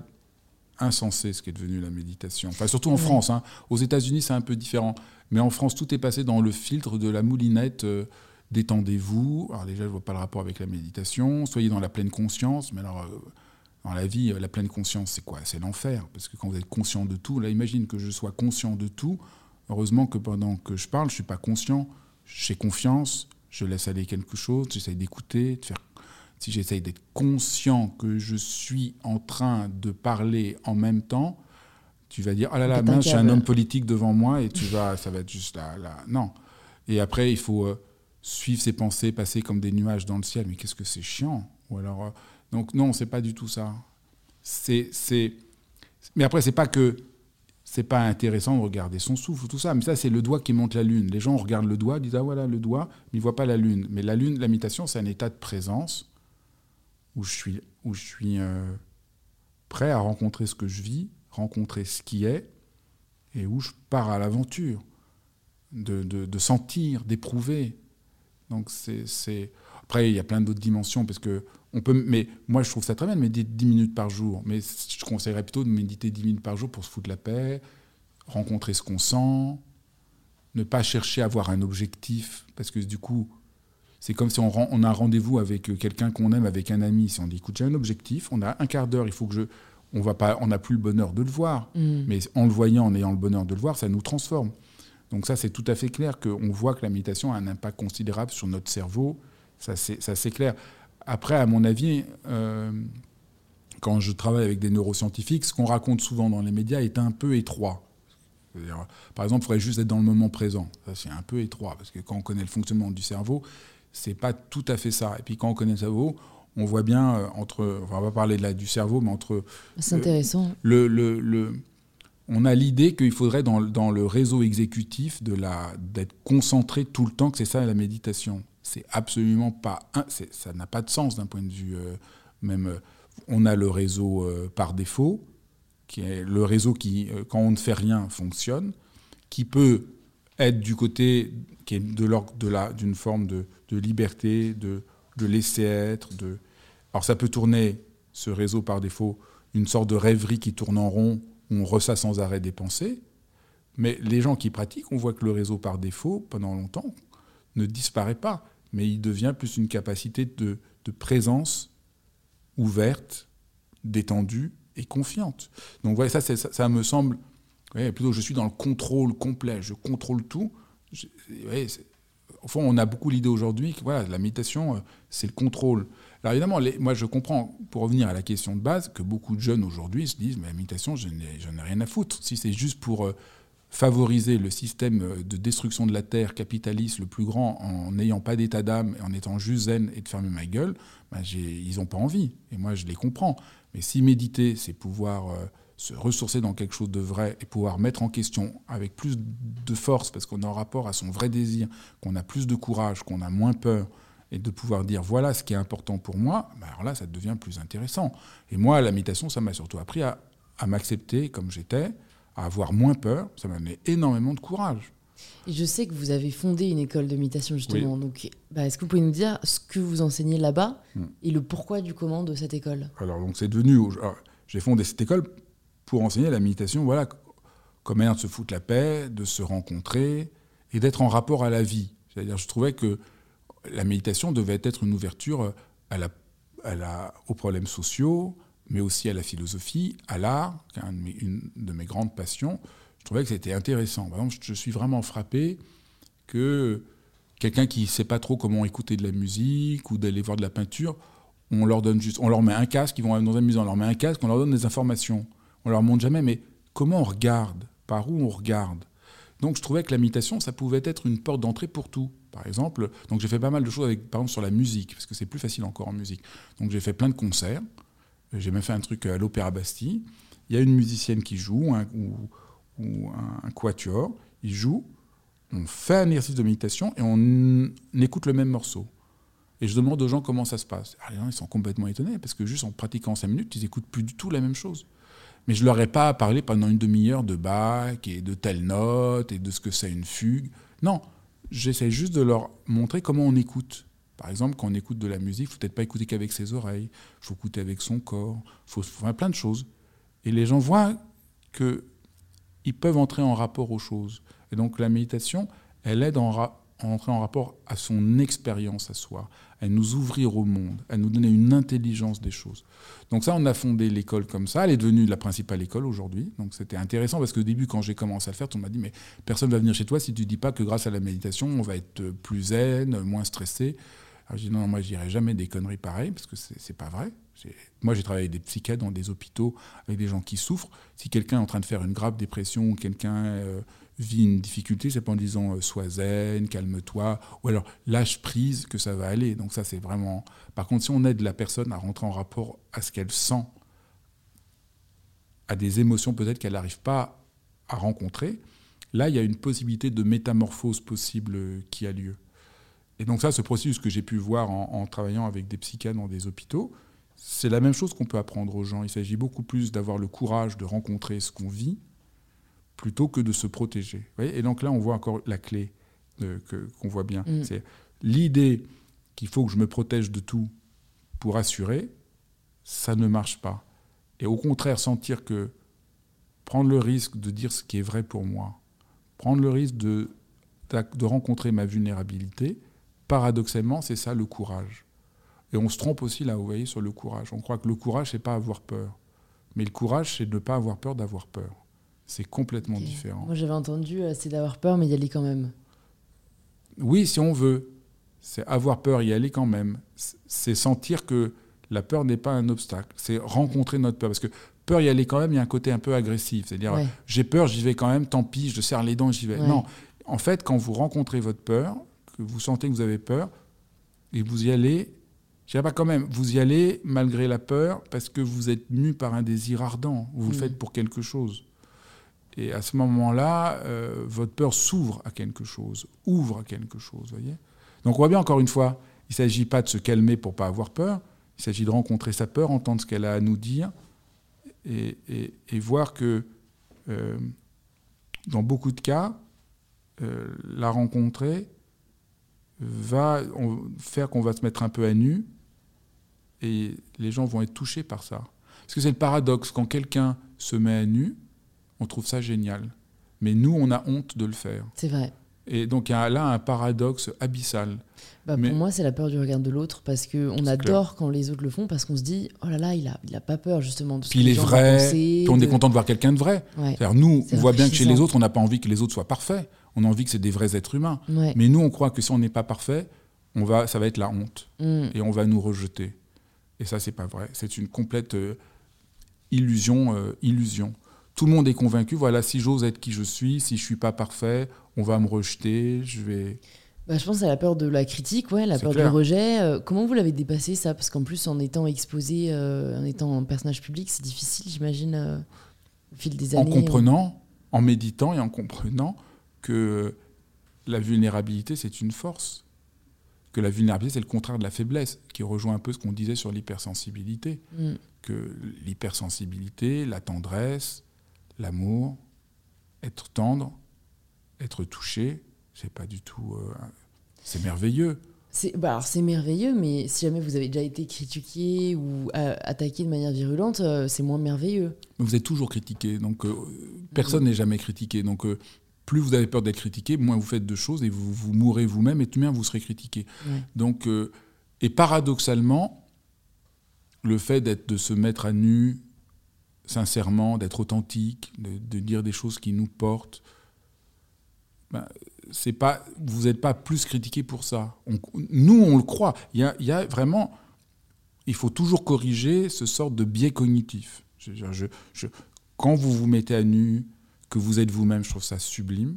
B: insensé ce qui est devenu la méditation. Enfin, surtout en. France. hein. Aux États-Unis, c'est un peu différent. Mais en France, tout est passé dans le filtre de la moulinette. euh, Détendez-vous. Alors déjà, je vois pas le rapport avec la méditation. Soyez dans la pleine conscience. Mais alors, euh, dans la vie, euh, la pleine conscience, c'est quoi? C'est l'enfer. Parce que quand vous êtes conscient de tout, là, imagine que je sois conscient de tout. Heureusement que pendant que je parle, je suis pas conscient. J'ai confiance. Je laisse aller quelque chose. J'essaye d'écouter, de faire si j'essaye d'être conscient que je suis en train de parler en même temps, tu vas dire oh là là, mince, j'ai un homme politique devant moi et tu vas, ça va être juste là, là. Non. Et après, il faut euh, suivre ses pensées, passer comme des nuages dans le ciel. Mais qu'est-ce que c'est chiant Ou alors, euh, donc non, c'est pas du tout ça. C'est, c'est. Mais après, c'est pas que c'est pas intéressant de regarder son souffle, tout ça. Mais ça, c'est le doigt qui monte la lune. Les gens regardent le doigt, disent ah voilà le doigt, mais ils voient pas la lune. Mais la lune, la c'est un état de présence où je suis, où je suis euh, prêt à rencontrer ce que je vis, rencontrer ce qui est, et où je pars à l'aventure, de, de, sentir, d'éprouver. Donc c'est après il y a plein d'autres dimensions parce que on peut, mais moi je trouve ça très bien de méditer 10 minutes par jour, mais je conseillerais plutôt de méditer 10 minutes par jour pour se foutre la paix, rencontrer ce qu'on sent, ne pas chercher à avoir un objectif, parce que du coup, c'est comme si on, on a un rendez-vous avec quelqu'un qu'on aime, avec un ami. Si on dit, écoute, j'ai un objectif, on a un quart d'heure, il faut que je... On va pas, on n'a plus le bonheur de le voir, mm. mais en le voyant, en ayant le bonheur de le voir, ça nous transforme. Donc ça, c'est tout à fait clair qu'on voit que la méditation a un impact considérable sur notre cerveau. Ça, c'est clair. Après, à mon avis, euh, quand je travaille avec des neuroscientifiques, ce qu'on raconte souvent dans les médias est un peu étroit. Par exemple, il faudrait juste être dans le moment présent. Ça, c'est un peu étroit, parce que quand on connaît le fonctionnement du cerveau, c'est pas tout à fait ça. Et puis quand on connaît le cerveau, on voit bien euh, entre, on va parler de la, du cerveau, mais entre.
A: C'est intéressant.
B: Le, le, le, on a l'idée qu'il faudrait dans, le réseau exécutif de la d'être concentré tout le temps, que c'est ça la méditation. C'est absolument pas, ça n'a pas de sens d'un point de vue euh, même. Euh, on a le réseau par défaut, qui est le réseau qui, quand on ne fait rien, fonctionne, qui peut être du côté qui est de l'ordre d'une forme de de liberté, de, de laisser être. De... Alors ça peut tourner, ce réseau par défaut, une sorte de rêverie qui tourne en rond, on ressasse sans arrêt des pensées. Mais les gens qui pratiquent, on voit que le réseau par défaut, pendant longtemps, ne disparaît pas, mais il devient plus une capacité de, présence ouverte, détendue et confiante. Donc voilà, ça, ça, me semble, plutôt je suis dans le contrôle complet, je contrôle tout. Au fond, on a beaucoup l'idée aujourd'hui que voilà, la méditation, euh, c'est le contrôle. Alors évidemment, moi je comprends, pour revenir à la question de base, que beaucoup de jeunes aujourd'hui se disent, mais la méditation, je n'en ai, rien à foutre. Si c'est juste pour euh, favoriser le système euh, de destruction de la Terre capitaliste le plus grand en n'ayant pas d'état d'âme, en étant juste zen et de fermer ma gueule, ben, ils n'ont pas envie. Et moi, je les comprends. Mais si méditer, c'est pouvoir se ressourcer dans quelque chose de vrai et pouvoir mettre en question avec plus de force, parce qu'on est en rapport à son vrai désir, qu'on a plus de courage, qu'on a moins peur, et de pouvoir dire voilà ce qui est important pour moi, bah alors là, ça devient plus intéressant. Et moi, la méditation, ça m'a surtout appris à, m'accepter comme j'étais, à avoir moins peur, ça m'a donné énormément de courage.
A: Et je sais que vous avez fondé une école de méditation justement. Donc, bah, est-ce que vous pouvez nous dire ce que vous enseignez là-bas hmm. et le pourquoi du comment de cette école?
B: Alors, donc, c'est devenu. J'ai fondé cette école pour enseigner la méditation, voilà, comme manière de se foutre la paix, de se rencontrer et d'être en rapport à la vie. C'est-à-dire, je trouvais que la méditation devait être une ouverture aux problèmes sociaux, mais aussi à la philosophie, à l'art, qui est une de mes grandes passions. Je trouvais que c'était intéressant. Par exemple, je suis vraiment frappé que quelqu'un qui ne sait pas trop comment écouter de la musique ou d'aller voir de la peinture, on leur donne juste, on leur met un casque, ils vont dans un musée, on leur met un casque, on leur donne des informations. On leur montre jamais, mais comment on regarde? Par où on regarde? Donc je trouvais que la méditation, ça pouvait être une porte d'entrée pour tout. Par exemple, donc j'ai fait pas mal de choses avec, par sur la musique, parce que c'est plus facile encore en musique. Donc j'ai fait plein de concerts. J'ai même fait un truc à l'Opéra Bastille. Il y a une musicienne qui joue, ou, un, quatuor. Il joue, on fait un exercice de méditation et on, écoute le même morceau. Et je demande aux gens comment ça se passe. Les gens, ils sont complètement étonnés parce que juste en pratiquant cinq minutes, ils écoutent plus du tout la même chose. Mais je ne leur ai pas parlé pendant une demi-heure de Bach et de telle note et de ce que c'est une fugue. Non, j'essaie juste de leur montrer comment on écoute. Par exemple, quand on écoute de la musique, il faut peut-être pas écouter qu'avec ses oreilles, il faut écouter avec son corps, il faut faire plein de choses. Et les gens voient qu'ils peuvent entrer en rapport aux choses. Et donc la méditation, elle aide en, entrer en rapport à son expérience à soi, à nous ouvrir au monde, à nous donner une intelligence des choses. Donc ça, on a fondé l'école comme ça. Elle est devenue la principale école aujourd'hui. Donc c'était intéressant parce qu'au début, quand j'ai commencé à le faire, on m'a dit mais personne va venir chez toi si tu dis pas que grâce à la méditation, on va être plus zen, moins stressé. Alors je dis non, moi je dirais jamais des conneries pareilles parce que c'est pas vrai. Moi, j'ai travaillé avec des psychiatres dans des hôpitaux avec des gens qui souffrent. Si quelqu'un est en train de faire une grave dépression quelqu'un euh, vit une difficulté, c'est pas en disant euh, sois zen, calme-toi, ou alors lâche prise que ça va aller. Donc ça, c'est vraiment. Par contre, si on aide la personne à rentrer en rapport à ce qu'elle sent, à des émotions peut-être qu'elle n'arrive pas à rencontrer, là, il y a une possibilité de métamorphose possible qui a lieu. Et donc ça, ce processus que j'ai pu voir en, travaillant avec des psychiatres dans des hôpitaux, c'est la même chose qu'on peut apprendre aux gens. Il s'agit beaucoup plus d'avoir le courage de rencontrer ce qu'on vit plutôt que de se protéger. et donc là, on voit encore la clé qu'on voit bien. Mm. C'est l'idée qu'il faut que je me protège de tout pour assurer, ça ne marche pas. Et au contraire, sentir que prendre le risque de dire ce qui est vrai pour moi, prendre le risque de, de rencontrer ma vulnérabilité, paradoxalement, c'est ça le courage. Et on se trompe aussi là, vous voyez, sur le courage. On croit que le courage, c'est pas avoir peur. Mais le courage, c'est de ne pas avoir peur d'avoir peur. C'est complètement différent.
A: Moi, j'avais entendu, euh, c'est d'avoir peur, mais y aller quand même.
B: Oui, si on veut. C'est avoir peur, y aller quand même. C'est sentir que la peur n'est pas un obstacle. C'est rencontrer notre peur. Parce que peur, y aller quand même, il y a un côté un peu agressif. C'est-à-dire, j'ai peur, j'y vais quand même, tant pis, je serre les dents, j'y vais. Non. En fait, quand vous rencontrez votre peur, que vous sentez que vous avez peur, et vous y allez, je dirais pas quand même, vous y allez malgré la peur parce que vous êtes mu par un désir ardent, vous le faites pour quelque chose. Et à ce moment-là, euh, votre peur s'ouvre à quelque chose, ouvre à quelque chose, voyez Donc on voit bien encore une fois, il ne s'agit pas de se calmer pour pas avoir peur, il s'agit de rencontrer sa peur, entendre ce qu'elle a à nous dire et, voir que euh, dans beaucoup de cas, euh, la rencontrer va faire qu'on va se mettre un peu à nu et les gens vont être touchés par ça. Parce que c'est le paradoxe, quand quelqu'un se met à nu, on trouve ça génial. Mais nous, on a honte de le faire.
A: C'est vrai.
B: Et donc il y a là un paradoxe abyssal.
A: Bah, pour moi, c'est la peur du regard de l'autre parce qu'on adore quand les autres le font parce qu'on se dit oh là là, il a, il a pas peur justement de ce
B: Puis il est vrai, puis on est content de voir quelqu'un de vrai. Nous, on voit bien que chez les autres, on n'a pas envie que les autres soient parfaits. On a envie que c'est des vrais êtres humains. Mais nous, on croit que si on n'est pas parfait, on va, ça va être la honte mm. et on va nous rejeter. Et ça, c'est pas vrai. C'est une complète euh, illusion, euh, illusion. Tout le monde est convaincu. Voilà, si j'ose être qui je suis, si je suis pas parfait, on va me rejeter. Je vais.
A: Bah, je pense à la peur de la critique, ouais, la peur du rejet. Euh, comment vous l'avez dépassé ça? Parce qu'en plus, en étant exposé, en étant un personnage public, c'est difficile, j'imagine, au fil des années.
B: En comprenant, en méditant et en comprenant que la vulnérabilité, c'est une force que la vulnérabilité, c'est le contraire de la faiblesse, qui rejoint un peu ce qu'on disait sur l'hypersensibilité. Mm. Que l'hypersensibilité, la tendresse, l'amour, être tendre, être touché, c'est pas du tout. Euh, c'est merveilleux.
A: C'est bah c'est merveilleux, mais si jamais vous avez déjà été critiqué ou euh, attaqué de manière virulente, euh, c'est moins merveilleux.
B: Vous êtes toujours critiqué, donc personne n'est jamais critiqué. Donc plus vous avez peur d'être critiqué, moins vous faites de choses et vous, vous mourrez vous-même et tout bien vous serez critiqué. Donc, et paradoxalement, le fait d'être, de se mettre à nu sincèrement, d'être authentique, de, dire des choses qui nous portent, ben, c'est pas, vous n'êtes pas plus critiqué pour ça. nous, on le croit. Il y a, y a, vraiment, il faut toujours corriger ce sort de biais cognitif. Je, je, quand vous vous mettez à nu, que vous êtes vous-même, je trouve ça sublime.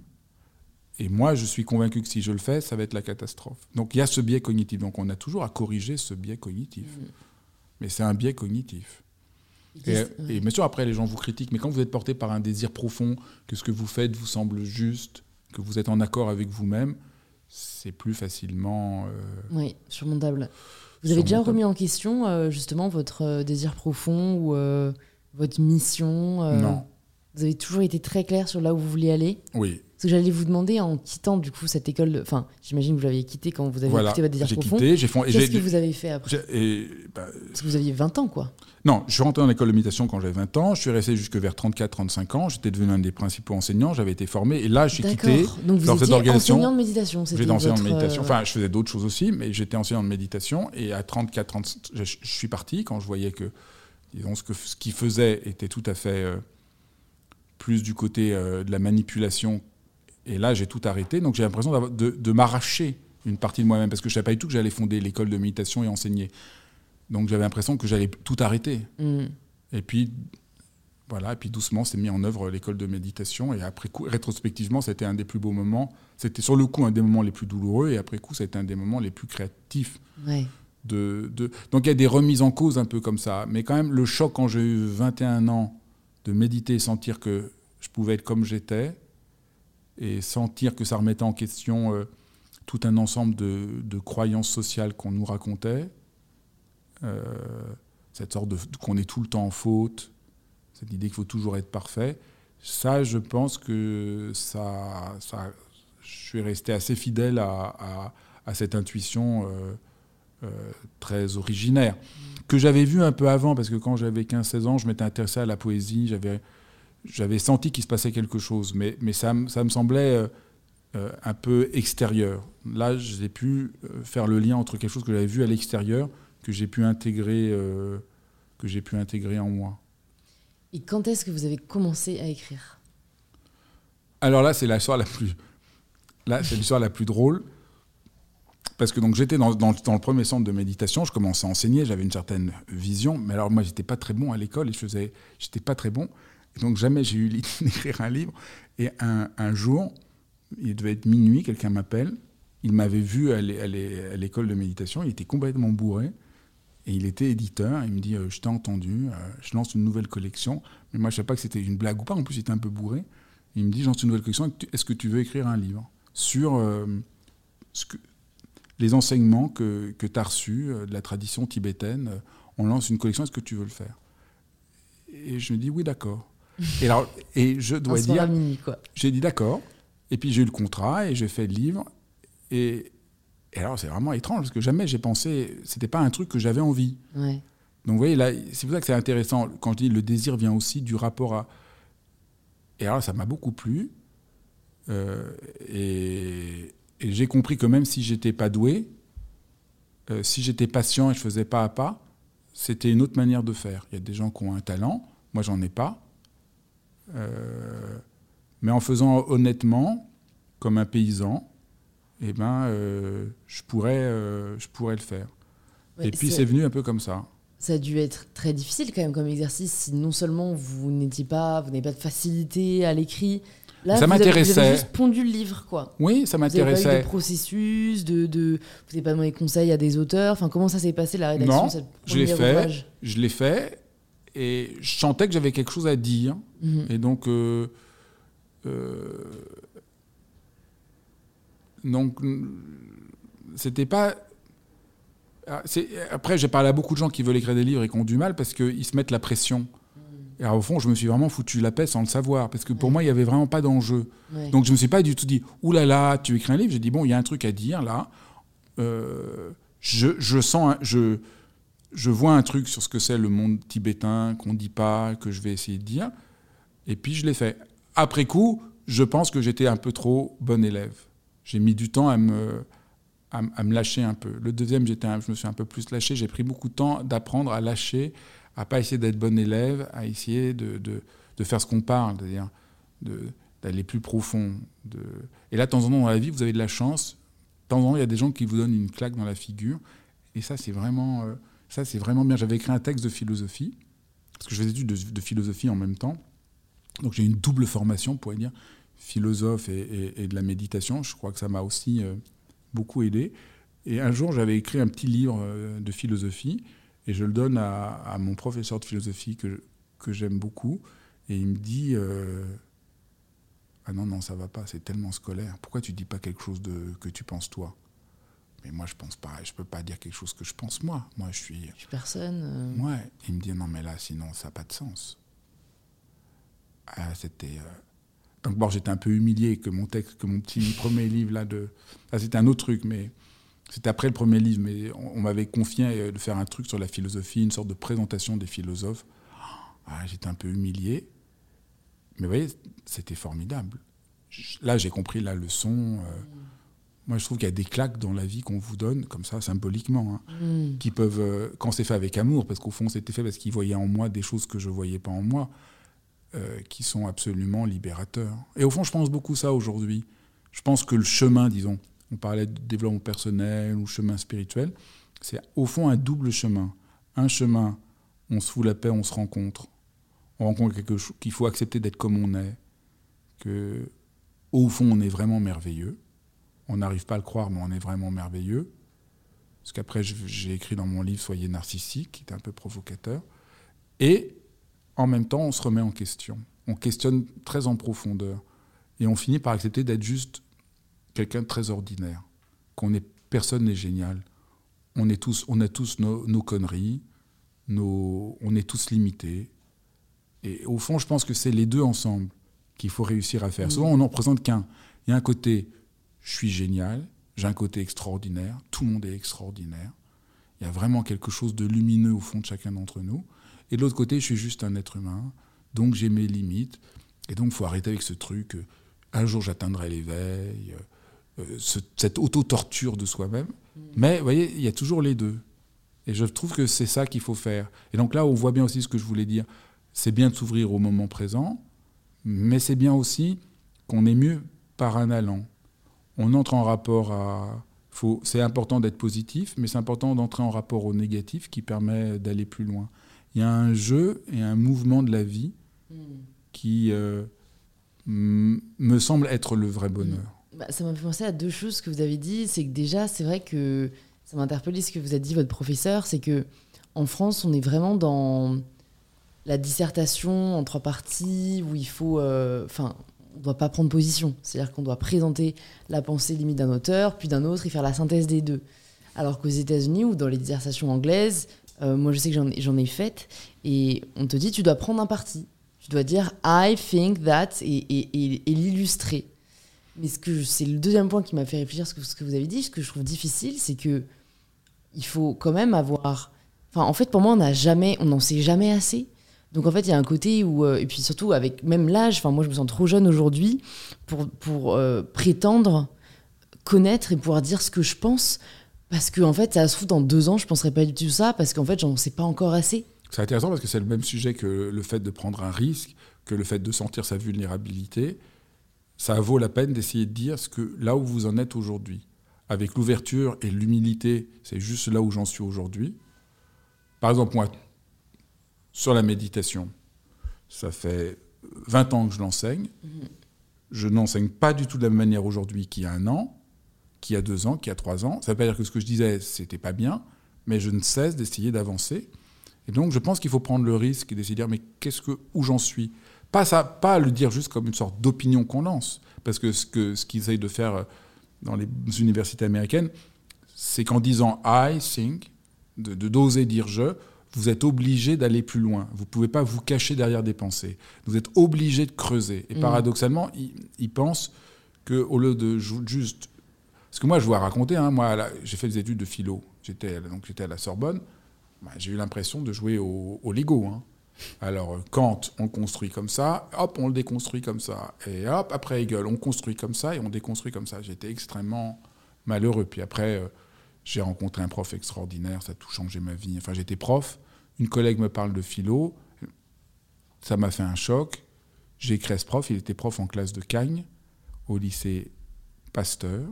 B: Et moi, je suis convaincu que si je le fais, ça va être la catastrophe. Donc il y a ce biais cognitif. Donc on a toujours à corriger ce biais cognitif. Mm. Mais c'est un biais cognitif. Et, bien sûr, après, les gens vous critiquent. Mais quand vous êtes porté par un désir profond, que ce que vous faites vous semble juste, que vous êtes en accord avec vous-même, c'est plus facilement... Euh,
A: oui, surmontable. Vous avez déjà remis en question, euh, justement, votre euh, désir profond ou votre mission
B: Non.
A: Vous avez toujours été très clair sur là où vous vouliez aller?
B: Oui.
A: Que j'allais vous demander en quittant du coup cette école, enfin j'imagine que vous l'aviez quitté quand vous avez quitté votre désir profond.
B: Quitté, j'ai
A: Qu'est-ce que vous avez fait après? Et, bah, Parce que vous aviez 20 ans quoi.
B: Non, je suis rentré dans l'école de méditation quand j'avais 20 ans, je suis resté jusque vers 34-35 ans, j'étais devenu un des principaux enseignants, j'avais été formé. Et là j'ai quitté
A: Donc vous étiez enseignant de méditation,
B: J'étais enseignant de méditation, euh, enfin je faisais d'autres choses aussi, mais j'étais enseignant de méditation. Et à 34 je, je, suis parti quand je voyais que disons ce que ce qu'il faisait était tout à fait euh, plus du côté euh, de la manipulation. Et là, j'ai tout arrêté. Donc j'ai l'impression de, de m'arracher une partie de moi-même, parce que je ne savais pas du tout que j'allais fonder l'école de méditation et enseigner. Donc j'avais l'impression que j'allais tout arrêter. Mm. Et puis, voilà, et puis doucement, c'est mis en œuvre l'école de méditation. Et après coup, rétrospectivement, c'était un des plus beaux moments. C'était sur le coup un des moments les plus douloureux, et après coup, c'était un des moments les plus créatifs. De, de... Donc il y a des remises en cause un peu comme ça. Mais quand même, le choc quand j'ai eu 21 ans de méditer et sentir que je pouvais être comme j'étais et sentir que ça remettait en question euh, tout un ensemble de, croyances sociales qu'on nous racontait. Euh, cette sorte de qu'on est tout le temps en faute, cette idée qu'il faut toujours être parfait. Ça, je pense que ça, je suis resté assez fidèle à, cette intuition euh, très originaire, que j'avais vue un peu avant, parce que quand j'avais 15-16 ans, je m'étais intéressé à la poésie, j'avais, j'avais senti qu'il se passait quelque chose, mais, mais ça, ça me semblait euh, un peu extérieur. Là, j'ai pu faire le lien entre quelque chose que j'avais vu à l'extérieur, que j'ai pu intégrer, que j'ai pu intégrer en moi.
A: Et quand est-ce que vous avez commencé à écrire?
B: Alors là, c'est l'histoire la plus, là, c'est l'histoire la plus drôle. Parce que donc j'étais dans, dans, le premier centre de méditation, je commençais à enseigner, j'avais une certaine vision, mais alors moi j'étais pas très bon à l'école et je faisais, j'étais pas très bon, et donc jamais j'ai eu l'idée *laughs* d'écrire un livre. Et un, jour, il devait être minuit, quelqu'un m'appelle, il m'avait vu à l'école de méditation, il était complètement bourré, et il était éditeur, il me dit, euh, je t'ai entendu, euh, je lance une nouvelle collection. Mais moi, je ne savais pas que c'était une blague ou pas, en plus, il était un peu bourré. Il me dit, je lance une nouvelle collection, est-ce que tu veux écrire un livre sur euh, les enseignements que, que tu as reçus de la tradition tibétaine On lance une collection, est-ce que tu veux le faire? Et je me dis, oui, d'accord. Et, alors, et je dois dire, j'ai dit d'accord. Et puis j'ai eu le contrat et j'ai fait le livre. Et, et alors, c'est vraiment étrange parce que jamais j'ai pensé, c'était pas un truc que j'avais envie. Donc, vous voyez, là, c'est pour ça que c'est intéressant. Quand je dis le désir vient aussi du rapport à. Et alors, ça m'a beaucoup plu. Euh, et, j'ai compris que même si j'étais pas doué, euh, si j'étais patient et je faisais pas à pas, c'était une autre manière de faire. Il y a des gens qui ont un talent, moi j'en ai pas. Euh, mais en faisant honnêtement, comme un paysan, eh ben, euh, je, pourrais, euh, je pourrais le faire. et puis c'est venu un peu comme ça.
A: Ça a dû être très difficile quand même comme exercice si non seulement vous n'étiez pas, vous n'avez pas de facilité à l'écrit.
B: Là, ça m'intéressait. Vous
A: avez juste pondu le livre, quoi.
B: Oui, ça m'intéressait. Vous
A: n'avez pas eu de processus, de, de... vous n'avez pas demandé conseil à des auteurs. Enfin, comment ça s'est passé la rédaction
B: Non, je l'ai fait. Je l'ai fait et je sentais que j'avais quelque chose à dire. Mhm. Et donc, euh, donc, c'était pas. Ah, après, j'ai parlé à beaucoup de gens qui veulent écrire des livres et qui ont du mal parce qu'ils se mettent la pression. Mm. Et alors, au fond, je me suis vraiment foutu la paix sans le savoir, parce que pour moi, il n'y avait vraiment pas d'enjeu. Donc, je ne me suis pas du tout dit, là là, tu écris un livre? J'ai dit, bon, il y a un truc à dire là. Euh, je, je, sens, je, je vois un truc sur ce que c'est le monde tibétain qu'on ne dit pas, que je vais essayer de dire. Et puis, je l'ai fait. Après coup, je pense que j'étais un peu trop bon élève j'ai mis du temps à me, à, me lâcher un peu. Le deuxième, j'étais je me suis un peu plus lâché. J'ai pris beaucoup de temps d'apprendre à lâcher, à pas essayer d'être bon élève, à essayer de, de, de faire ce qu'on parle, c'est-à-dire d'aller plus profond. Et là, de temps en temps dans la vie, vous avez de la chance. De temps en temps, il y a des gens qui vous donnent une claque dans la figure. Et ça, c'est vraiment, euh, ça, c'est vraiment bien. J'avais écrit un texte de philosophie, parce que je faisais des études de, philosophie en même temps. Donc j'ai une double formation, pour dire philosophe et, de la méditation. Je crois que ça m'a aussi euh, beaucoup aidé. Et un jour, j'avais écrit un petit livre euh, de philosophie et je le donne à, mon professeur de philosophie que, que j'aime beaucoup. Et il me dit euh, Ah non, non, ça va pas, c'est tellement scolaire. Pourquoi tu dis pas quelque chose de, que tu penses toi? Mais moi, je pense pas. Je peux pas dire quelque chose que je pense moi. Moi, je suis.
A: Je suis personne.
B: Ouais. Il me dit non, mais là, sinon, ça n'a pas de sens. Ah, c'était. Donc bon, j'étais un peu humilié que mon texte, que mon petit *laughs* premier livre là de, ah, c'était un autre truc, mais c'était après le premier livre, mais on, m'avait confié euh, de faire un truc sur la philosophie, une sorte de présentation des philosophes. Ah, j'étais un peu humilié, mais vous voyez, c'était formidable. Là, j'ai compris la leçon. Euh, moi, je trouve qu'il y a des claques dans la vie qu'on vous donne, comme ça, symboliquement, hein, mm. qui peuvent, euh, quand c'est fait avec amour, parce qu'au fond, c'était fait parce qu'ils voyaient en moi des choses que je ne voyais pas en moi. Euh, qui sont absolument libérateurs. Et au fond, je pense beaucoup ça aujourd'hui. Je pense que le chemin, disons, on parlait de développement personnel ou chemin spirituel, c'est au fond un double chemin. Un chemin, on se fout la paix, on se rencontre. On rencontre quelque chose qu'il faut accepter d'être comme on est, que au fond, on est vraiment merveilleux. On n'arrive pas à le croire, mais on est vraiment merveilleux. Parce qu'après, j'ai écrit dans mon livre Soyez narcissique, qui est un peu provocateur. Et en même temps, on se remet en question. on questionne très en profondeur. Et on finit par accepter d'être juste quelqu'un de très ordinaire. Qu'on est, personne n'est génial. On, est tous, on a tous nos, nos conneries, nos, on est tous limités. Et au fond, je pense que c'est les deux ensemble qu'il faut réussir à faire.
A: Mm.
B: Souvent, on n'en présente qu'un. Il y a un côté, je suis génial, j'ai un côté extraordinaire, tout le monde est extraordinaire. Il y a vraiment quelque chose de lumineux au fond de chacun d'entre nous. Et de l'autre côté, je suis juste un être humain, donc j'ai mes limites. Et donc, il faut arrêter avec ce truc, euh, un jour j'atteindrai l'éveil, euh, euh, ce- cette auto-torture de soi-même. Mais, vous voyez, il y a toujours les deux. Et je trouve que c'est ça qu'il faut faire. Et donc là, on voit bien aussi ce que je voulais dire. C'est bien de s'ouvrir au moment présent, mais c'est bien aussi qu'on est mieux par un allant. On entre en rapport à... C'est important d'être positif, mais c'est important d'entrer en rapport au négatif qui permet d'aller plus loin. Il y a un jeu et un mouvement de la vie qui euh, me semble être le vrai bonheur.
A: Bah, ça m'a fait penser à deux choses que vous avez dit. C'est que déjà, c'est vrai que ça m'a interpellé ce que vous a dit votre professeur. C'est que en France, on est vraiment dans la dissertation en trois parties où il faut. euh, on ne doit pas prendre position. C'est-à-dire qu'on doit présenter la pensée limite d'un auteur, puis d'un autre, et faire la synthèse des deux. Alors qu'aux États-Unis ou dans les dissertations anglaises, euh, moi je sais que j'en ai, j'en ai fait, et on te dit tu dois prendre un parti. Tu dois dire I think that et, l'illustrer. Mais ce c'est le deuxième point qui m'a fait réfléchir ce que, ce que vous avez dit, ce que je trouve difficile, c'est que il faut quand même avoir. Enfin, en fait, pour moi, on n'en sait jamais assez. Donc en fait, il y a un côté où, euh, et puis surtout avec même l'âge. Enfin, moi, je me sens trop jeune aujourd'hui pour pour euh, prétendre connaître et pouvoir dire ce que je pense, parce que en fait, ça se trouve dans deux ans, je penserai pas du tout ça, parce qu'en fait, j'en sais pas encore assez.
B: C'est intéressant parce que c'est le même sujet que le fait de prendre un risque, que le fait de sentir sa vulnérabilité. Ça vaut la peine d'essayer de dire ce que là où vous en êtes aujourd'hui. Avec l'ouverture et l'humilité, c'est juste là où j'en suis aujourd'hui. Par exemple, moi, sur la méditation, ça fait 20 ans que je l'enseigne. Je n'enseigne pas du tout de la même manière aujourd'hui qu'il y a un an, qu'il y a deux ans, qu'il y a trois ans. Ça ne veut pas dire que ce que je disais, c'était pas bien, mais je ne cesse d'essayer d'avancer. Et donc, je pense qu'il faut prendre le risque d'essayer de dire, mais qu'est-ce que, où j'en suis? Pas ça, pas le dire juste comme une sorte d'opinion qu'on lance, parce que ce que ce qu'ils essayent de faire euh, dans les universités américaines, c'est qu'en disant I think, de- d'oser dire je, vous êtes obligé d'aller plus loin. Vous ne pouvez pas vous cacher derrière des pensées. Vous êtes obligé de creuser. Et
A: Mm.
B: paradoxalement, ils, ils pensent qu'au lieu de juste... Parce que moi, je vous raconter, hein, moi, la- j'ai fait des études de philo. J'étais donc j'étais à la Sorbonne. Bah, j'ai eu l'impression de jouer au, au Lego. hein. Alors, euh, Kant, on le construit comme ça, hop, on le déconstruit comme ça. Et hop, après Hegel, on construit comme ça et on déconstruit comme ça. J'étais extrêmement malheureux. Puis après, euh, j'ai rencontré un prof extraordinaire, ça a tout changé ma vie. Enfin, j'étais prof, une collègue me parle de philo, ça m'a fait un choc. J'ai écrit à ce prof, il était prof en classe de Cagnes, au lycée Pasteur.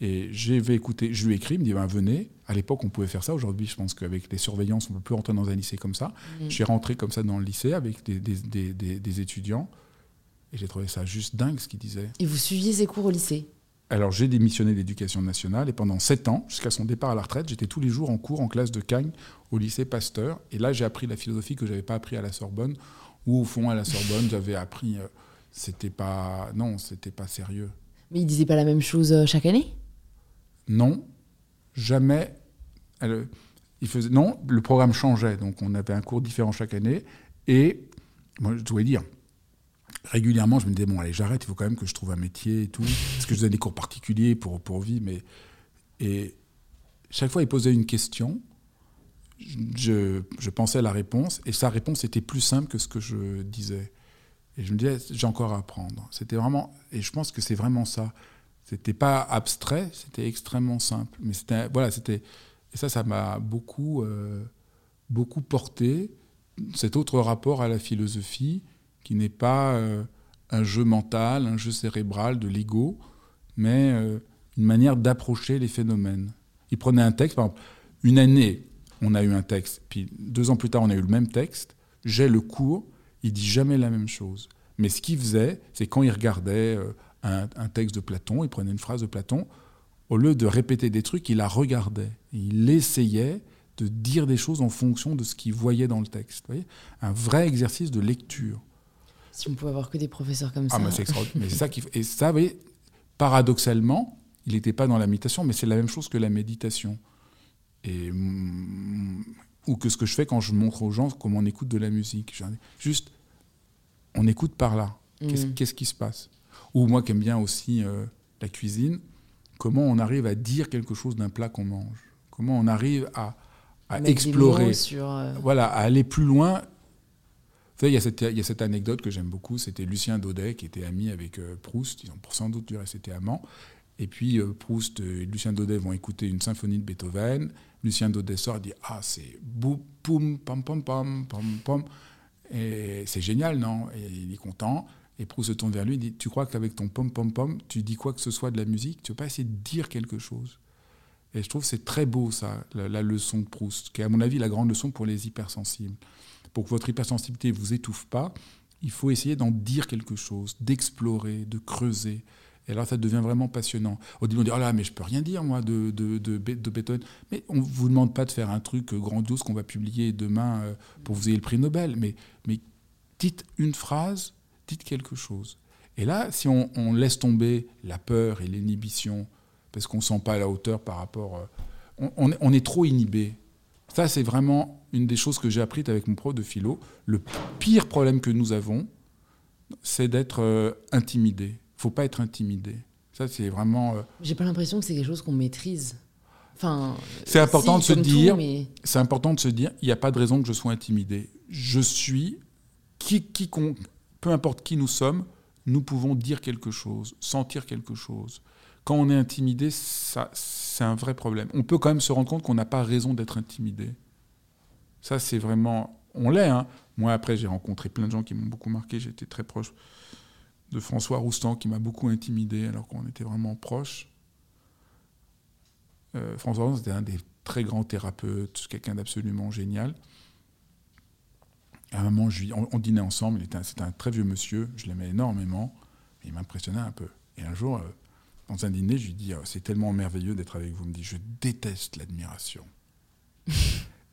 B: Et j'ai écouter, je lui ai écrit, il me dit ben, venez. À l'époque, on pouvait faire ça. Aujourd'hui, je pense qu'avec les surveillances, on ne peut plus rentrer dans un lycée comme ça.
A: Mm.
B: J'ai rentré comme ça dans le lycée avec des, des- des- des- étudiants. Et j'ai trouvé ça juste dingue ce qu'il disait.
A: Et vous suiviez ces cours au lycée?
B: Alors j'ai démissionné de l'éducation nationale et pendant sept ans, jusqu'à son départ à la retraite, j'étais tous les jours en cours en classe de Cagnes au lycée Pasteur. Et là, j'ai appris la philosophie que j'avais pas appris à la Sorbonne. Ou au fond, à la Sorbonne, j'avais appris. euh, c'était pas. Non, c'était pas sérieux.
A: Mais ils disaient pas la même chose euh, chaque année?
B: Non, jamais. Elle- il faisait, non, le programme changeait, donc on avait un cours différent chaque année. Et moi, je dois dire, régulièrement, je me disais, bon, allez, j'arrête, il faut quand même que je trouve un métier et tout. Parce que je faisais des cours particuliers pour, pour vivre. Mais... Et chaque fois, il posait une question. Je, je pensais à la réponse, et sa réponse était plus simple que ce que je disais. Et je me disais, j'ai encore à apprendre. C'était vraiment, et je pense que c'est vraiment ça. C'était pas abstrait, c'était extrêmement simple. Mais c'était, voilà, c'était, et ça, ça m'a beaucoup, euh, beaucoup porté. Cet autre rapport à la philosophie, qui n'est pas euh, un jeu mental, un jeu cérébral de l'ego, mais euh, une manière d'approcher les phénomènes. Il prenait un texte, par exemple, une année, on a eu un texte, puis deux ans plus tard, on a eu le même texte. J'ai le cours, il dit jamais la même chose. Mais ce qu'il faisait, c'est quand il regardait euh, un, texte de Platon, il prenait une phrase de Platon, au lieu de répéter des trucs, il la regardait. Il essayait de dire des choses en fonction de ce qu'il voyait dans le texte. Vous voyez? Un vrai exercice de lecture.
A: Si on pouvait avoir que des professeurs comme ça.
B: Ah, mais c'est extraordinaire. mais c'est ça qui *laughs* Et ça, vous voyez, paradoxalement, il n'était pas dans la méditation, mais c'est la même chose que la méditation. Et, ou que ce que je fais quand je montre aux gens comment on écoute de la musique. Juste, on écoute par là. Qu'est-ce, mm. qui se passe? Ou moi qui aime bien aussi euh, la cuisine, comment on arrive à dire quelque chose d'un plat qu'on mange? Comment on arrive à, explorer, euh, voilà, à aller plus loin il y, a cette, il y, a cette, anecdote que j'aime beaucoup, c'était Lucien Daudet qui était ami avec euh, Proust, ils ont pour sans doute du reste été amants. Et puis euh, Proust et Lucien Daudet vont écouter une symphonie de Beethoven. Lucien Daudet sort et dit Ah, c'est boum, poum, pam, pam, pam, pam, pam. Et c'est génial, non? Et il est content. Et Proust se tourne vers lui et dit Tu crois qu'avec ton pom, pom, pom, tu dis quoi que ce soit de la musique? Tu veux pas essayer de dire quelque chose? Et je trouve que c'est très beau, ça, la, la leçon de Proust, qui est, à mon avis, la grande leçon pour les hypersensibles pour que votre hypersensibilité vous étouffe pas, il faut essayer d'en dire quelque chose, d'explorer, de creuser. Et là, ça devient vraiment passionnant. Au début, on dit Oh là, mais je peux rien dire, moi, de, de, de, Beethoven. Mais on ne vous demande pas de faire un truc grandiose qu'on va publier demain euh, pour vous ayez le prix Nobel. Mais, mais dites une phrase, dites quelque chose. Et là, si on, laisse tomber la peur et l'inhibition, parce qu'on ne sent pas à la hauteur par rapport. Euh, on, est trop inhibé. Ça, c'est vraiment une des choses que j'ai apprises avec mon prof de philo. Le pire problème que nous avons, c'est d'être euh, intimidé. Il ne faut pas être intimidé. Ça, c'est vraiment.
A: Euh, j'ai pas l'impression que c'est quelque chose qu'on maîtrise. Enfin,
B: c'est important de se dire. C'est important de se dire. Il n'y a pas de raison que je sois intimidé. Je suis qui, quiconque, peu importe qui nous sommes, nous pouvons dire quelque chose, sentir quelque chose. Quand on est intimidé, ça, c'est un vrai problème. On peut quand même se rendre compte qu'on n'a pas raison d'être intimidé. Ça, c'est vraiment. On l'est. Hein. Moi, après, j'ai rencontré plein de gens qui m'ont beaucoup marqué. J'étais très proche de François Roustan, qui m'a beaucoup intimidé, alors qu'on était vraiment proches. Euh, François Roustan, c'était un des très grands thérapeutes, quelqu'un d'absolument génial. À un moment, on, dînait ensemble. C'était un, très vieux monsieur. Je l'aimais énormément. Il m'impressionnait un peu. Et un jour, euh, dans un dîner, je lui dis oh, C'est tellement merveilleux d'être avec vous. Il me dit Je déteste l'admiration.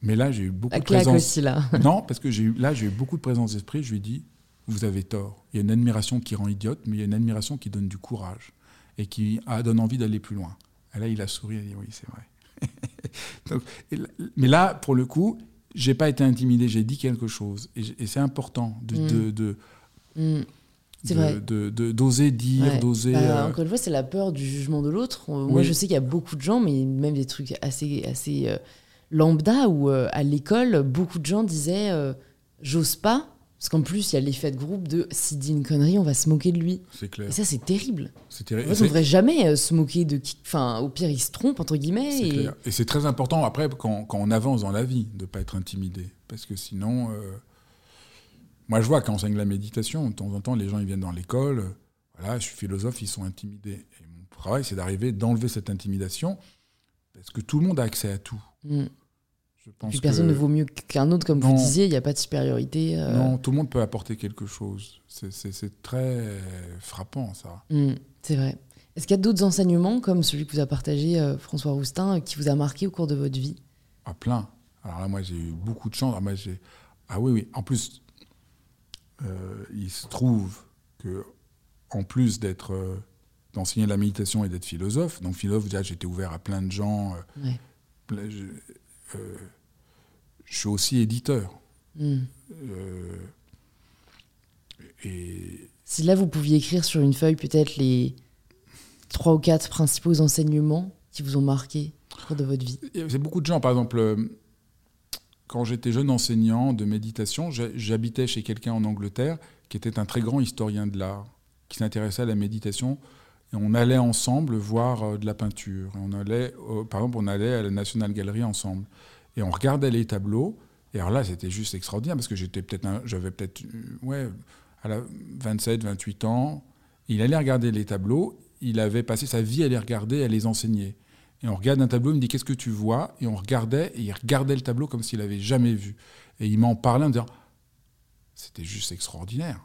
B: Mais là, j'ai eu beaucoup de présence.
A: Aussi, là. *laughs*
B: non, parce que j'ai eu, là, j'ai eu beaucoup de présence d'esprit. Je lui ai dit, vous avez tort. Il y a une admiration qui rend idiote, mais il y a une admiration qui donne du courage et qui donne envie d'aller plus loin. Et là, il a souri, il a dit, oui, c'est vrai. *laughs* mais là, pour le coup, j'ai pas été intimidé, j'ai dit quelque chose. Et, c'est important de, mm. de, mm. D'oser dire, d'oser. Bah,
A: euh, encore une fois, c'est la peur du jugement de l'autre. Moi, je sais qu'il y a beaucoup de gens, mais même des trucs assez, assez euh, lambda où euh, à l'école, beaucoup de gens disaient euh, j'ose pas. Parce qu'en plus, il y a l'effet de groupe de s'il dit une connerie, on va se moquer de lui.
B: C'est clair.
A: Et ça, c'est terrible.
B: C'est terrible.
A: on ne devrait jamais euh, se moquer de qui. Enfin, au pire, il se trompe, entre guillemets.
B: Et, et c'est très important, après, quand, quand, on avance dans la vie, de ne pas être intimidé. Parce que sinon. Moi, je vois quand enseigne la méditation, de temps en temps, les gens ils viennent dans l'école. voilà, je suis philosophe, ils sont intimidés. Et mon travail, c'est d'arriver, d'enlever cette intimidation. Parce que tout le monde a accès à tout. Mm
A: personne ne vaut mieux qu'un autre, comme vous disiez, il n'y a pas de supériorité.
B: Euh. Non, tout le monde peut apporter quelque chose. C'est très frappant, ça.
A: Hmm, c'est vrai. Est-ce qu'il y a d'autres enseignements, comme celui que vous a partagé euh, François Roustin, qui vous a marqué au cours de votre vie?
B: Ah, plein. Alors là, moi, j'ai eu beaucoup de chance. Ah, ah oui, oui. En plus, euh, il se trouve que, en plus d'être d'enseigner la méditation et d'être philosophe, donc philosophe, déjà, j'étais ouvert à plein de gens. Euh, je suis aussi éditeur. Hmm. Euh,
A: et si là, vous pouviez écrire sur une feuille peut-être les trois ou quatre principaux enseignements qui vous ont marqué au cours de votre vie
B: C'est beaucoup de gens. Par exemple, euh, quand j'étais jeune enseignant de méditation, j'habitais chez quelqu'un en Angleterre qui était un très grand historien de l'art, qui s'intéressait à la méditation. Et on allait ensemble voir de la peinture. on allait, par exemple, on allait à la National Gallery ensemble. Et on regardait les tableaux. Et alors là, c'était juste extraordinaire parce que j'étais peut-être, j'avais peut-être, euh, ouais, à la 27, 28 ans. Il allait regarder les tableaux. Il avait passé sa vie à les regarder, à les enseigner. Et on regarde un tableau, il me dit qu'est-ce que tu vois? Et on regardait, et il regardait le tableau comme s'il n'avait jamais vu. Et il m'en parlait en disant, c'était juste extraordinaire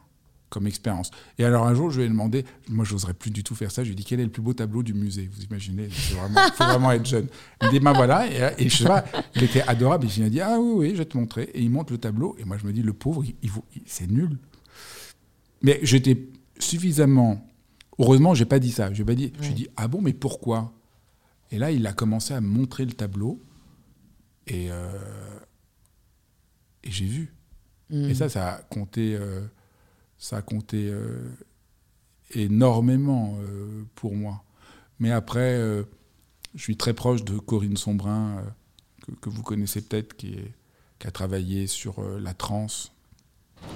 B: comme expérience. Et alors un jour, je lui ai demandé, moi je n'oserais plus du tout faire ça, je lui ai dit quel est le plus beau tableau du musée? Vous imaginez, il faut vraiment être jeune. Il me dit, ben voilà, et, je sais pas, il était adorable, et il m'a dit, ah oui, oui, je vais te montrer. Et il montre le tableau, et moi je me dis, le pauvre, il, c'est nul. mais j'étais suffisamment. Heureusement, j'ai pas dit ça. J'ai pas dit. Je
A: Ouais.
B: dit ah bon, mais pourquoi? Et là, il a commencé à me montrer le tableau et euh, et j'ai vu. Et ça, ça a compté, euh, ça a compté euh, énormément euh, pour moi. Mais après, euh, je suis très proche de Corinne Sombrin, que, vous connaissez peut-être, qui, a travaillé sur la transe.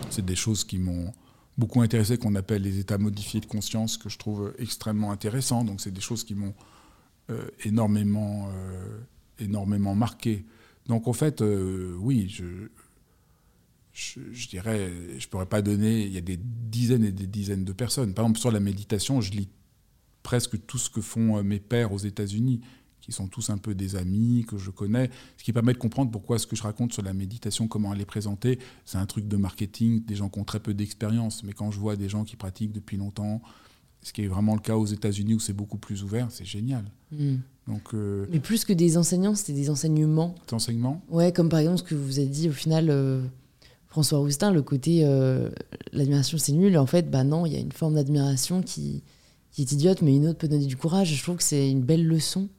B: C'est des choses qui m'ont beaucoup intéressé, qu'on appelle les états modifiés de conscience, que je trouve extrêmement intéressants. Donc, c'est des choses qui m'ont énormément, énormément marqué. Donc, en fait, oui, je, je, je dirais, je pourrais pas donner. Il y a des dizaines et des dizaines de personnes. Par exemple, sur la méditation, je lis presque tout ce que font euh, mes pères aux États-Unis, qui sont tous un peu des amis que je connais, ce qui permet de comprendre pourquoi ce que je raconte sur la méditation, comment elle est présentée, c'est un truc de marketing, des gens qui ont très peu d'expérience. Mais quand je vois des gens qui pratiquent depuis longtemps, ce qui est vraiment le cas aux États-Unis où c'est beaucoup plus ouvert, c'est génial.
A: Mm.
B: Donc, euh,
A: Mais plus que des enseignants, c'était des enseignements.
B: cet enseignement,
A: Ouais, comme par exemple ce que vous avez dit au final, euh, François Roustin, le côté euh, l'admiration c'est nul. En fait, bah non, il y a une forme d'admiration qui, qui est idiote, mais une autre peut donner du courage. Je trouve que c'est une belle leçon.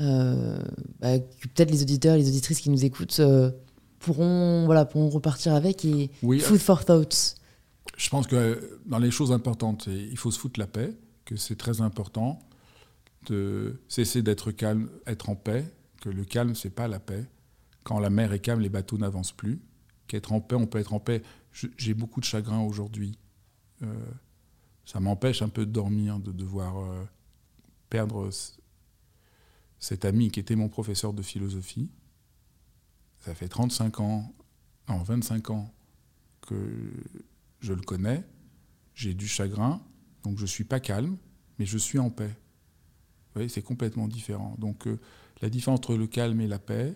A: euh, bah, que peut-être les auditeurs, les auditrices qui nous écoutent euh, pourront, voilà, pourront repartir avec et
B: oui,
A: food for thoughts.
B: Je pense que dans les choses importantes, il faut se foutre la paix, que c'est très important de cesser d'être calme, être en paix, que le calme, c'est pas la paix. Quand la mer est calme, les bateaux n'avancent plus. Qu'être en paix, on peut être en paix. J'ai beaucoup de chagrin aujourd'hui. Euh, ça m'empêche un peu de dormir, de devoir euh, perdre cet ami qui était mon professeur de philosophie. Ça fait 35 ans, non, 25 ans que je le connais, j'ai du chagrin, donc je ne suis pas calme, mais je suis en paix. Vous voyez, c'est complètement différent. Donc euh, la différence entre le calme et la paix,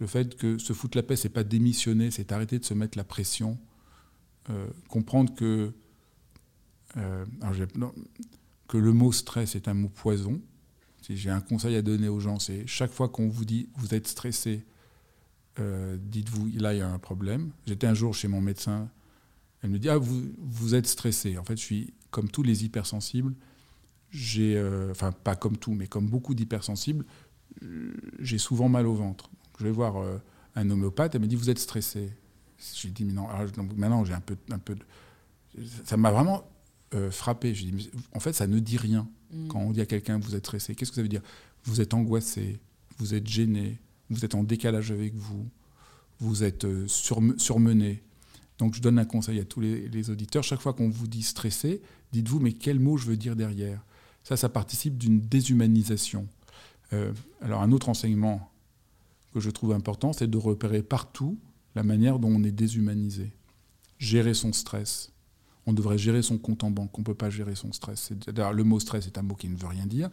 B: le fait que se foutre la paix, c'est pas démissionner, c'est arrêter de se mettre la pression, euh, comprendre que, euh, que le mot stress est un mot poison. J'ai un conseil à donner aux gens, c'est chaque fois qu'on vous dit vous êtes stressé, euh, dites-vous là il y a un problème. J'étais un jour chez mon médecin, elle me dit ah vous, vous êtes stressé. En fait je suis comme tous les hypersensibles, j'ai enfin pas comme tout mais comme beaucoup d'hypersensibles, j'ai souvent mal au ventre. Je vais voir euh, un homéopathe, elle me dit vous êtes stressé. J'ai dit mais non. Alors, maintenant j'ai un peu un peu de... ça m'a vraiment euh, frappé. J'ai dit mais en fait ça ne dit rien. Quand on dit à quelqu'un vous êtes stressé, qu'est-ce que ça veut dire? Vous êtes angoissé, vous êtes gêné, vous êtes en décalage avec vous, vous êtes euh, surme- surmené. Donc je donne un conseil à tous les, les auditeurs. Chaque fois qu'on vous dit stressé, dites-vous mais quel mot je veux dire derrière? Ça, ça participe d'une déshumanisation. Euh, alors un autre enseignement que je trouve important, c'est de repérer partout la manière dont on est déshumanisé. Gérer son stress. On devrait gérer son compte en banque. On ne peut pas gérer son stress. Le mot stress est un mot qui ne veut rien dire.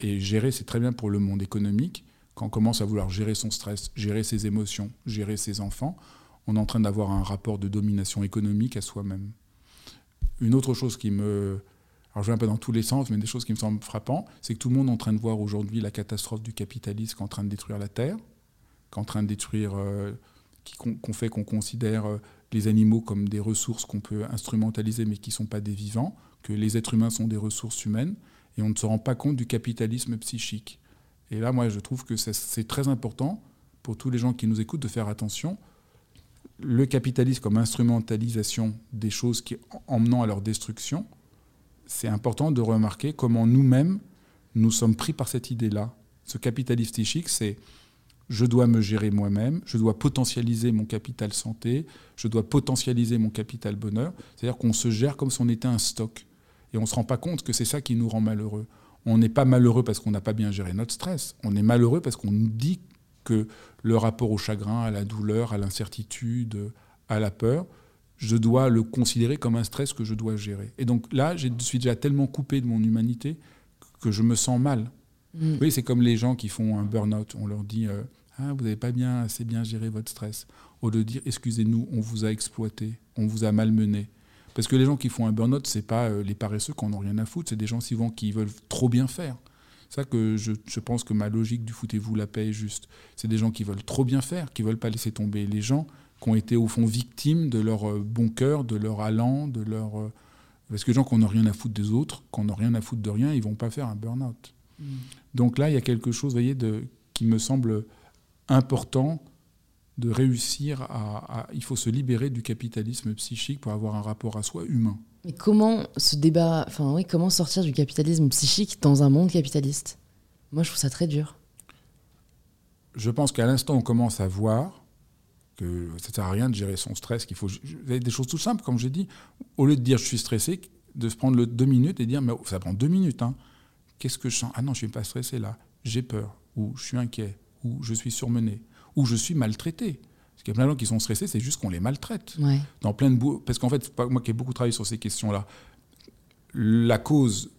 B: Et, gérer, c'est très bien pour le monde économique. Quand on commence à vouloir gérer son stress, gérer ses émotions, gérer ses enfants, on est en train d'avoir un rapport de domination économique à soi-même. Une autre chose qui me... Alors je vais un peu dans tous les sens, mais des choses qui me semblent frappantes, c'est que tout le monde est en train de voir aujourd'hui la catastrophe du capitalisme en train de détruire la Terre, qui est en train de détruire... euh, qu'on fait qu'on considère euh, les animaux comme des ressources qu'on peut instrumentaliser mais qui ne sont pas des vivants, que les êtres humains sont des ressources humaines, et on ne se rend pas compte du capitalisme psychique. Et là, moi, je trouve que c'est très important pour tous les gens qui nous écoutent de faire attention. Le capitalisme comme instrumentalisation des choses qui emmenant à leur destruction, c'est important de remarquer comment nous-mêmes, nous sommes pris par cette idée-là. Ce capitalisme psychique, c'est je dois me gérer moi-même, je dois potentialiser mon capital santé, je dois potentialiser mon capital bonheur. C'est-à-dire qu'on se gère comme si on était un stock. Et on ne se rend pas compte que c'est ça qui nous rend malheureux. On n'est pas malheureux parce qu'on n'a pas bien géré notre stress. On est malheureux parce qu'on nous dit que le rapport au chagrin, à la douleur, à l'incertitude, à la peur, je dois le considérer comme un stress que je dois gérer. Et donc là, je suis déjà tellement coupé de mon humanité que je me sens mal.
A: Mm.
B: Oui, c'est comme les gens qui font un burn-out. On leur dit euh, ah, Vous n'avez pas bien assez bien géré votre stress. Au lieu de dire Excusez-nous, on vous a exploité, on vous a malmené. Parce que les gens qui font un burn-out, ce n'est pas euh, les paresseux qui n'en ont rien à foutre, c'est des gens souvent qui veulent trop bien faire. C'est ça que je, je pense que ma logique du foutez-vous la paix est juste. C'est des gens qui veulent trop bien faire, qui veulent pas laisser tomber les gens qui ont été au fond victimes de leur bon cœur, de leur allant, de leur... Parce que les gens qui n'ont rien à foutre des autres, qui n'ont rien à foutre de rien, ils vont pas faire un burn-out. Mm. Donc là, il y a quelque chose, voyez, de, qui me semble important de réussir à, Il faut se libérer du capitalisme psychique pour avoir un rapport à soi humain.
A: Mais comment ce débat, enfin oui, comment sortir du capitalisme psychique dans un monde capitaliste? Moi, je trouve ça très dur.
B: Je pense qu'à l'instant on commence à voir que ça ne sert à rien de gérer son stress, qu'il faut des choses tout simples, comme j'ai dit, au lieu de dire je suis stressé, de se prendre le deux minutes et dire mais ça prend deux minutes. Hein. Qu'est-ce que je sens? Ah non, je suis pas stressé là. J'ai peur, ou je suis inquiet, ou je suis surmené, ou je suis maltraité. Parce qu'il y a plein de gens qui sont stressés, c'est juste qu'on les maltraite. Dans plein de Parce qu'en fait, moi qui ai beaucoup travaillé sur ces questions-là, la cause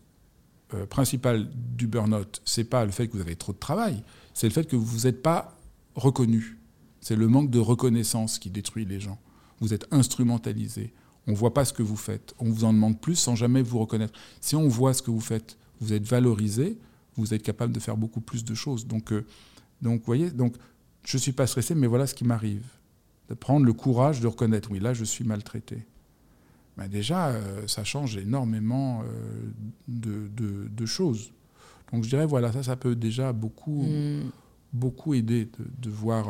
B: euh, principale du burn-out, c'est pas le fait que vous avez trop de travail, c'est le fait que vous n'êtes pas reconnu. C'est le manque de reconnaissance qui détruit les gens. Vous êtes instrumentalisé. On ne voit pas ce que vous faites. On vous en demande plus sans jamais vous reconnaître. Si on voit ce que vous faites, vous êtes valorisé, vous êtes capable de faire beaucoup plus de choses. Donc, euh, donc, voyez, donc, je ne suis pas stressé, mais voilà ce qui m'arrive. De prendre le courage de reconnaître, oui, là, je suis maltraité. Ben déjà, euh, ça change énormément euh, de, de, choses. Donc, je dirais, voilà, ça, ça peut déjà beaucoup, mm. beaucoup aider de, de voir.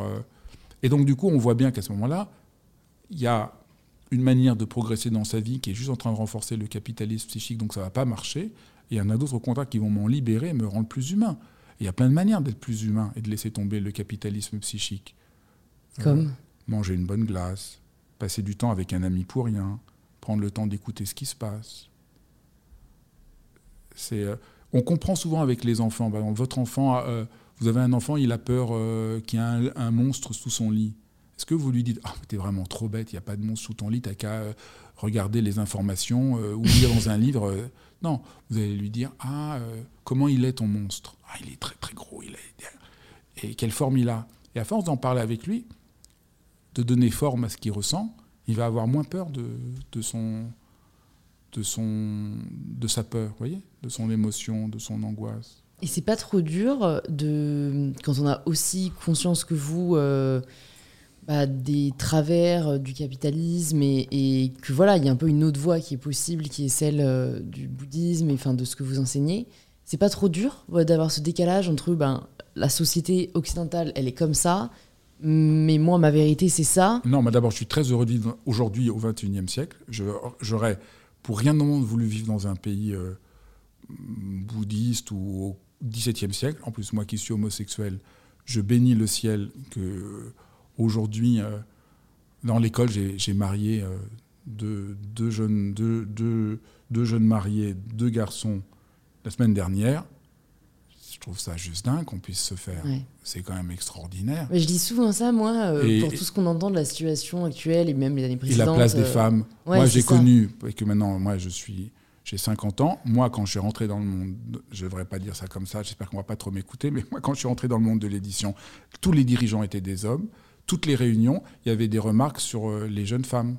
B: Et donc, du coup, on voit bien qu'à ce moment-là, il y a une manière de progresser dans sa vie qui est juste en train de renforcer le capitalisme psychique, donc ça ne va pas marcher. Et il y en a d'autres, au contraire, qui vont m'en libérer et me rendre plus humain. Il y a plein de manières d'être plus humain et de laisser tomber le capitalisme psychique.
A: Euh, Comme
B: Manger une bonne glace, passer du temps avec un ami pour rien, prendre le temps d'écouter ce qui se passe. C'est, euh, on comprend souvent avec les enfants. votre enfant, euh, vous avez un enfant, il a peur qu'il y ait un, monstre sous son lit. Est-ce que vous lui dites Ah, t'es vraiment trop bête, il n'y a pas de monstre sous ton lit, t'as qu'à regarder les informations ou lire dans un livre non, vous allez lui dire Ah, euh, comment il est ton monstre? Ah, il est très très gros, il est. Et quelle forme il a Et à force d'en parler avec lui, de donner forme à ce qu'il ressent, il va avoir moins peur de, de, son, de, son, de sa peur, voyez De son émotion, de son angoisse.
A: Et c'est pas trop dur de, quand on a aussi conscience que vous. Euh, bah, des travers euh, du capitalisme et, que voilà, il y a un peu une autre voie qui est possible, qui est celle euh, du bouddhisme et enfin de ce que vous enseignez. C'est pas trop dur d'avoir ce décalage entre ben, la société occidentale, elle est comme ça, mais moi, ma vérité, c'est ça.
B: Non, mais d'abord, je suis très heureux de vivre aujourd'hui au XXIe siècle. J'aurais pour rien au monde voulu vivre dans un pays euh, bouddhiste ou au XVIIe siècle. En plus, moi qui suis homosexuel, je bénis le ciel que Aujourd'hui, euh, dans l'école, j'ai marié euh, deux, jeunes, deux, jeunes mariés, deux garçons, la semaine dernière. Je trouve ça juste dingue qu'on puisse se faire. C'est quand même extraordinaire.
A: Mais je dis souvent ça, moi, euh, pour tout ce qu'on entend de la situation actuelle et même les années précédentes.
B: Et la place des femmes. moi, j'ai connu, et que maintenant, moi, je suis j'ai 50 ans. Moi, quand je suis rentré dans le monde, je ne devrais pas dire ça comme ça, j'espère qu'on ne va pas trop m'écouter, mais *laughs* moi, quand je suis rentré dans le monde de l'édition, tous les dirigeants étaient des hommes toutes les réunions, il y avait des remarques sur euh, les jeunes femmes.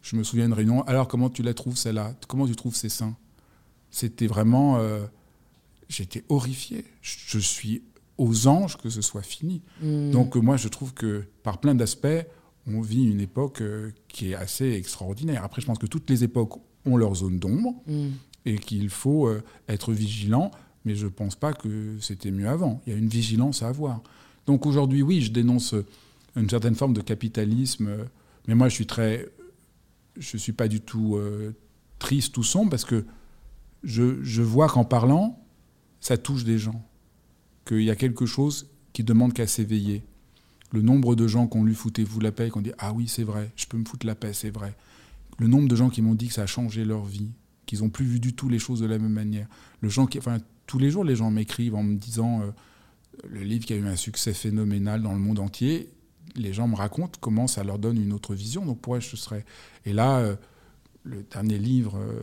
B: Je me souviens d'une réunion. Alors, comment tu la trouves, celle-là? Comment tu trouves ses seins? C'était vraiment. Euh, j'étais horrifié. Je, suis aux anges que ce soit fini. Hmm. Donc, moi, je trouve que, par plein d'aspects, on vit une époque euh, qui est assez extraordinaire. Après, je pense que toutes les époques ont leur zone d'ombre hmm. et qu'il faut être vigilant, mais je ne pense pas que c'était mieux avant. Il y a une vigilance à avoir. Donc aujourd'hui, oui, je dénonce une certaine forme de capitalisme. Mais moi, je suis très, je suis pas du tout euh, triste ou sombre parce que je, je vois qu'en parlant, ça touche des gens, qu'il y a quelque chose qui demande qu'à s'éveiller. Le nombre de gens qui ont lu Foutez-vous la paix, qui ont dit Ah oui, c'est vrai, je peux me foutre la paix, c'est vrai. Le nombre de gens qui m'ont dit que ça a changé leur vie, qu'ils n'ont plus vu du tout les choses de la même manière. Le gens qui, enfin, tous les jours, les gens m'écrivent en me disant euh, le livre qui a eu un succès phénoménal dans le monde entier, les gens me racontent comment ça leur donne une autre vision. Donc pourquoi je serais. Et là, euh, le dernier livre, euh,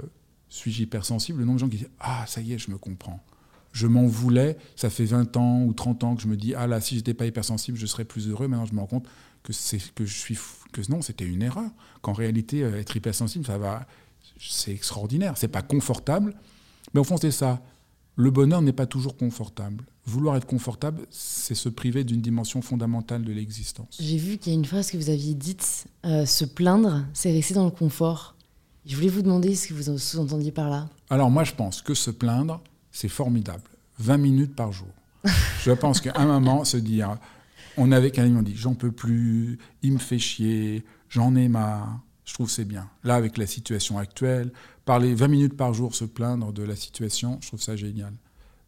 B: Suis-je hypersensible? Le nombre de gens qui disent Ah, ça y est, je me comprends. Je m'en voulais, ça fait 20 ans ou 30 ans que je me dis Ah là, si j'étais pas hypersensible, je serais plus heureux. Maintenant, je me rends compte que, que je suis. que non, c'était une erreur. Qu'en réalité, euh, être hypersensible, ça va. C'est extraordinaire. C'est pas confortable. Mais au fond, c'est ça. Le bonheur n'est pas toujours confortable. Vouloir être confortable, c'est se priver d'une dimension fondamentale de l'existence.
A: J'ai vu qu'il y a une phrase que vous aviez dite, euh, se plaindre, c'est rester dans le confort. Je voulais vous demander ce que vous sous-entendiez par là.
B: Alors moi, je pense que se plaindre, c'est formidable. 20 minutes par jour. *laughs* je pense qu'à un moment, se dire, on avait qu'un on dit, j'en peux plus, il me fait chier, j'en ai marre. Je trouve c'est bien. Là, avec la situation actuelle, parler 20 minutes par jour, se plaindre de la situation, je trouve ça génial.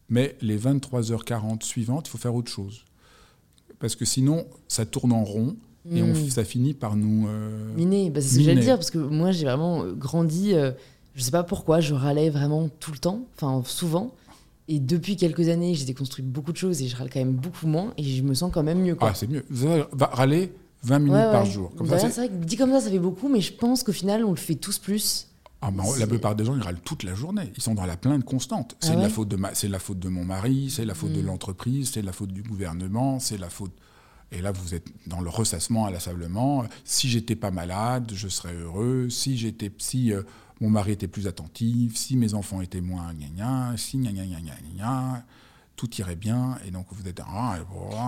B: Mais les 23h40 suivantes, il faut faire autre chose. Parce que sinon, ça tourne en rond et on, hmm. ça finit par nous. Euh,
A: miner, bah, c'est ce que j'allais dire, parce que moi j'ai vraiment euh, grandi, je euh, je sais pas pourquoi, je râlais vraiment tout le temps, enfin souvent. Et depuis quelques années, j'ai déconstruit beaucoup de choses et je râle quand même beaucoup moins et je me sens quand même mieux. Quoi.
B: Ah, c'est mieux. Râler 20 minutes par jour.
A: Comme bah, c'est vrai que dit comme ça, ça fait beaucoup, mais je pense qu'au final, on le fait tous plus.
B: Ah, la plupart des gens, ils râlent toute la journée. Ils sont dans la plainte constante. Ah c'est la faute de c'est la faute de mon mari, c'est la faute de hmm. l'entreprise, c'est la faute du gouvernement, c'est la faute et là, vous êtes dans le ressassement inlassablement. Si j'étais pas malade, je serais heureux. Si j'étais, si euh, mon mari était plus attentif, si mes enfants étaient moins gna si gna gna gna gna tout irait bien. Et donc vous êtes. Ah,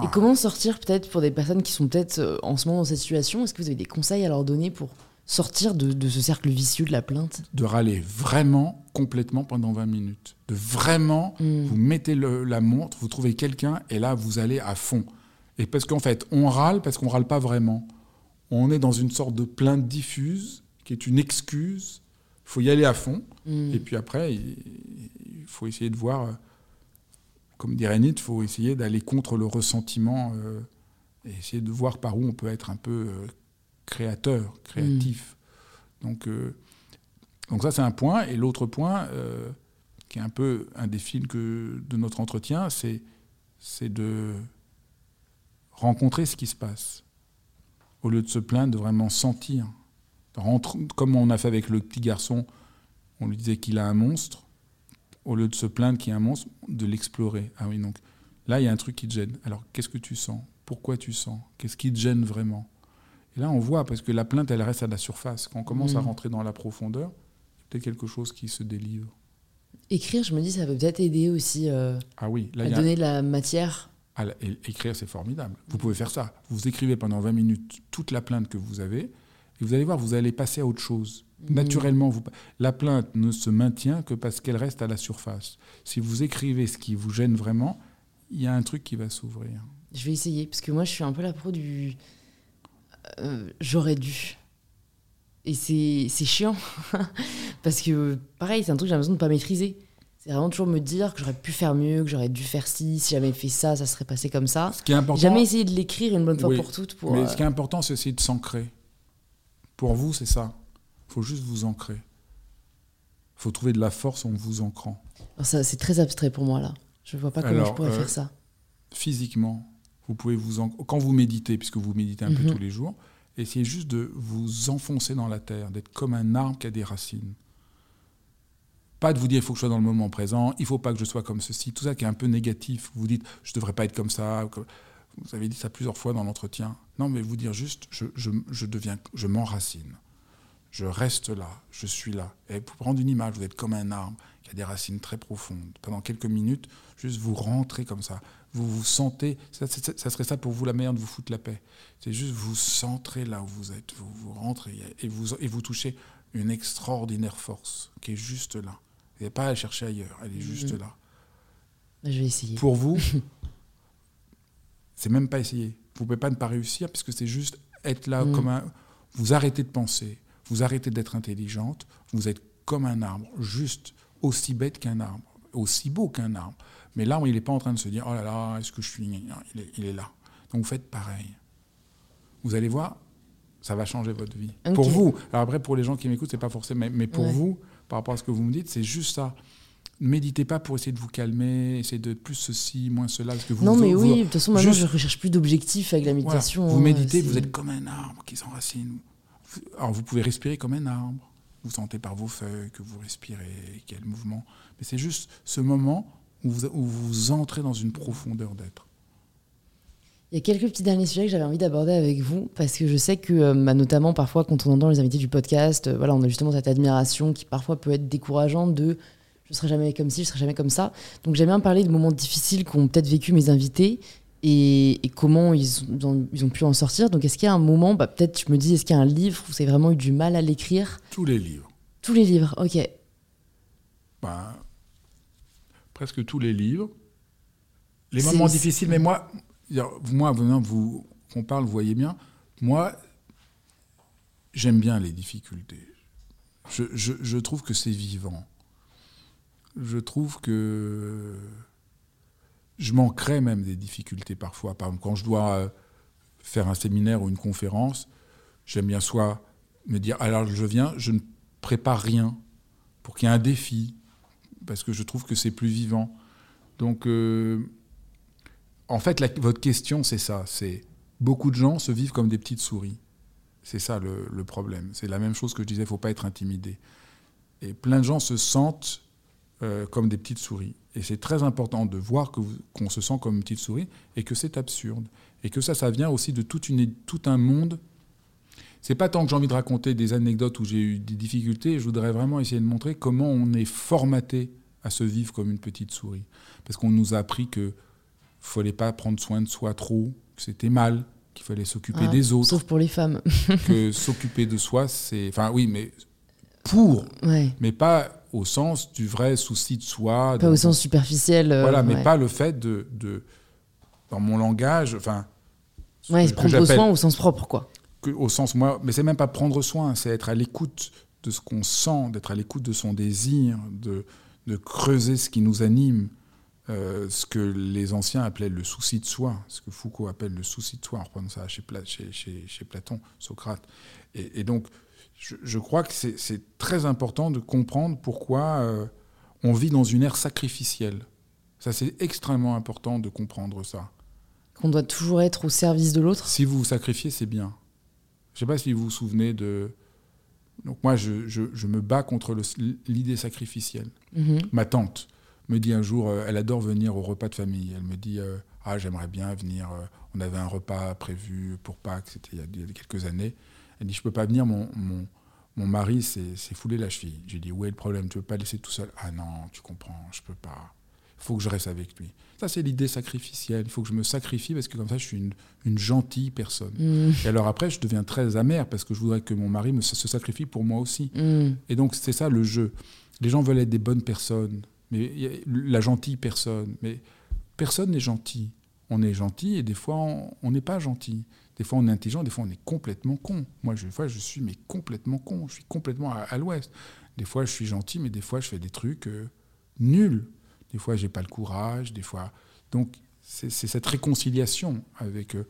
A: et comment sortir peut-être pour des personnes qui sont peut-être euh, en ce moment dans cette situation? Est-ce que vous avez des conseils à leur donner pour sortir de, ce cercle vicieux de la plainte?
B: De râler vraiment complètement pendant 20 minutes. De vraiment, hmm. vous mettez la montre, vous trouvez quelqu'un et là vous allez à fond. Et parce qu'en fait, on râle parce qu'on râle pas vraiment. On est dans une sorte de plainte diffuse qui est une excuse. Il faut y aller à fond. Mm. Et puis après, il faut essayer de voir, euh, comme dirait Nietzsche, il faut essayer d'aller contre le ressentiment euh, et essayer de voir par où on peut être un peu euh, créateur, créatif. Mm. Donc, donc ça, c'est un point. Et l'autre point, qui est un peu un des fils que, de notre entretien, c'est de rencontrer ce qui se passe, au lieu de se plaindre, de vraiment sentir. comme on a fait avec le petit garçon, on lui disait qu'il a un monstre, au lieu de se plaindre qu'il y a un monstre, de l'explorer. Ah oui, donc là, il y a un truc qui te gêne. Alors, qu'est-ce que tu sens? Pourquoi tu sens? Qu'est-ce qui te gêne vraiment? Et là, on voit, parce que la plainte, elle reste à la surface. Quand on commence à mmh. rentrer dans la profondeur, peut-être quelque chose qui se délivre.
A: Écrire, je me dis, ça peut peut-être aider aussi euh,
B: ah oui,
A: à donner de la matière
B: écrire, c'est formidable. Vous pouvez faire ça. Vous écrivez pendant 20 minutes toute la plainte que vous avez, et vous allez voir, vous allez passer à autre chose. Mmh. Naturellement, vous... la plainte ne se maintient que parce qu'elle reste à la surface. Si vous écrivez ce qui vous gêne vraiment, il y a un truc qui va s'ouvrir.
A: Je vais essayer, parce que moi, je suis un peu la pro du... Euh, j'aurais dû. Et c'est chiant. *laughs* parce que, pareil, c'est un truc que j'ai l'impression de ne pas maîtriser. C'est vraiment toujours me dire que j'aurais pu faire mieux, que j'aurais dû faire ci, si j'avais fait ça, ça serait passé comme ça.
B: Ce qui est important,
A: Jamais essayé de l'écrire une bonne fois pour toutes. Pour,
B: mais ce qui est important, c'est essayer de s'ancrer. Pour vous, c'est ça. Il faut juste vous ancrer. Il faut trouver de la force en vous ancrant.
A: ça, c'est très abstrait pour moi là. Je ne vois pas comment je pourrais euh, faire ça.
B: Physiquement, vous pouvez vous quand vous méditez, puisque vous méditez un peu mhm. tous les jours, essayez juste de vous enfoncer dans la terre, d'être comme un arbre qui a des racines. Pas de vous dire il faut que je sois dans le moment présent, il faut pas que je sois comme ceci, tout ça qui est un peu négatif. Vous dites je devrais pas être comme ça. Vous avez dit ça plusieurs fois dans l'entretien. Non, mais vous dire juste je, je, je deviens, je m'enracine. Je reste là, je suis là. Et pour prendre une image, vous êtes comme un arbre qui a des racines très profondes. Pendant quelques minutes, juste vous rentrez comme ça. Vous vous sentez, ça, ça serait ça pour vous la meilleure de vous foutre la paix. C'est juste vous centrer là où vous êtes, vous, vous rentrez et vous, et vous touchez une extraordinaire force qui est juste là. Vous n'avez pas à la chercher ailleurs, elle est juste mm. là.
A: Je vais essayer.
B: Pour vous, *laughs* c'est même pas essayer. Vous ne pouvez pas ne pas réussir puisque c'est juste être là mm. comme un. Vous arrêtez de penser, vous arrêtez d'être intelligente, vous êtes comme un arbre, juste aussi bête qu'un arbre, aussi beau qu'un arbre. Mais l'arbre, il n'est pas en train de se dire oh là là, est-ce que je suis. Il est, il est là. Donc vous faites pareil. Vous allez voir, ça va changer votre vie. Pour vous. Alors après, pour les gens qui m'écoutent, c'est pas forcément. Mais pour vous, par rapport à ce que vous me dites, c'est juste ça. Ne méditez pas pour essayer de vous calmer, essayer de plus ceci, moins cela. Parce que vous,
A: non, mais oui, de toute façon, maintenant, je ne recherche plus d'objectifs avec la méditation.
B: Vous hein, méditez, vous êtes comme un arbre qui s'enracine. Alors, vous pouvez respirer comme un arbre. Vous sentez par vos feuilles que vous respirez, le mouvement. Mais c'est juste ce moment où vous, vous entrez dans une profondeur d'être.
A: Il y a quelques petits derniers sujets que j'avais envie d'aborder avec vous, parce que je sais que, euh, bah, notamment parfois, quand on entend les invités du podcast, euh, voilà, on a justement cette admiration qui parfois peut être décourageante de je serai jamais comme ci, je serai jamais comme ça. Donc j'aime bien parler de moments difficiles qu'ont peut-être vécu mes invités et, comment ils ont, ils ont, pu en sortir. Donc est-ce qu'il y a un moment, bah, peut-être je me dis, est-ce qu'il y a un livre où vous avez vraiment eu du mal à l'écrire?
B: Tous les livres.
A: Tous les livres, ok.
B: Ben, presque tous les livres. Les moments difficiles, mais moi, moi, venant vous qu'on parle, vous voyez bien, moi, j'aime bien les difficultés. Je, je, je trouve que c'est vivant. Je trouve que je manquerais même des difficultés parfois. Par exemple, quand je dois euh, faire un séminaire ou une conférence, j'aime bien soit me dire alors je viens, je ne prépare rien pour qu'il y ait un défi, parce que je trouve que c'est plus vivant. Donc, euh, en fait, votre question, c'est ça. C'est beaucoup de gens se vivent comme des petites souris. C'est ça le, problème. C'est la même chose que je disais, il ne faut pas être intimidé. Et plein de gens se sentent euh, comme des petites souris. Et c'est très important de voir qu'on se sent comme une petite souris et que c'est absurde. Et que ça, ça vient aussi de toute une, tout un monde. C'est pas tant que j'ai envie de raconter des anecdotes où j'ai eu des difficultés, je voudrais vraiment essayer de montrer comment on est formaté à se vivre comme une petite souris. Parce qu'on nous a appris que fallait pas prendre soin de soi trop, que c'était mal, qu'il fallait s'occuper ah, des autres.
A: Sauf pour les femmes.
B: que s'occuper de soi, c'est. Enfin, oui, mais pour, mais pas au sens du vrai souci de soi.
A: Pas au sens superficiel.
B: Euh, voilà, mais pas le fait de, de, dans mon langage, enfin.
A: Ouais, prendre soin au sens propre, quoi.
B: Que, au sens, moi, mais c'est même pas prendre soin, c'est être à l'écoute de ce qu'on sent, d'être à l'écoute de son désir, de, de creuser ce qui nous anime, euh, ce que les anciens appelaient le souci de soi, ce que Foucault appelle le souci de soi, en reprenant ça chez, chez, chez, Platon, Socrate. Et, donc, je, crois que c'est très important de comprendre pourquoi euh, on vit dans une ère sacrificielle. Ça, c'est extrêmement important de comprendre ça.
A: Qu'on doit toujours être au service de l'autre
B: Si vous vous sacrifiez, c'est bien. Je ne sais pas si vous vous souvenez de... Donc moi, je, je, me bats contre l'idée sacrificielle. Mm-hmm. Ma tante, me dit un jour, euh, elle adore venir au repas de famille. Elle me dit, euh, ah j'aimerais bien venir. On avait un repas prévu pour Pâques, c'était il, y a quelques années. Elle dit, je peux pas venir, mon, mon, mon mari s'est foulé la cheville. J'ai dit, où est le problème Tu veux pas laisser tout seul? Ah non, tu comprends, je peux pas. Il faut que je reste avec lui. Ça, c'est l'idée sacrificielle. Il faut que je me sacrifie parce que comme ça, je suis une, une gentille personne. Mm. Et alors après, je deviens très amer parce que je voudrais que mon mari me, se sacrifie pour moi aussi. Mm. Et donc, c'est ça le jeu. Les gens veulent être des bonnes personnes mais la gentille personne. Mais personne n'est gentil. On est gentil et des fois on n'est pas gentil. Des fois on est intelligent, des fois on est complètement con. Moi, des fois je suis mais complètement con. Je suis complètement à, l'ouest. Des fois je suis gentil, mais des fois je fais des trucs euh, nuls. Des fois j'ai pas le courage. Des fois donc c'est cette réconciliation avec euh,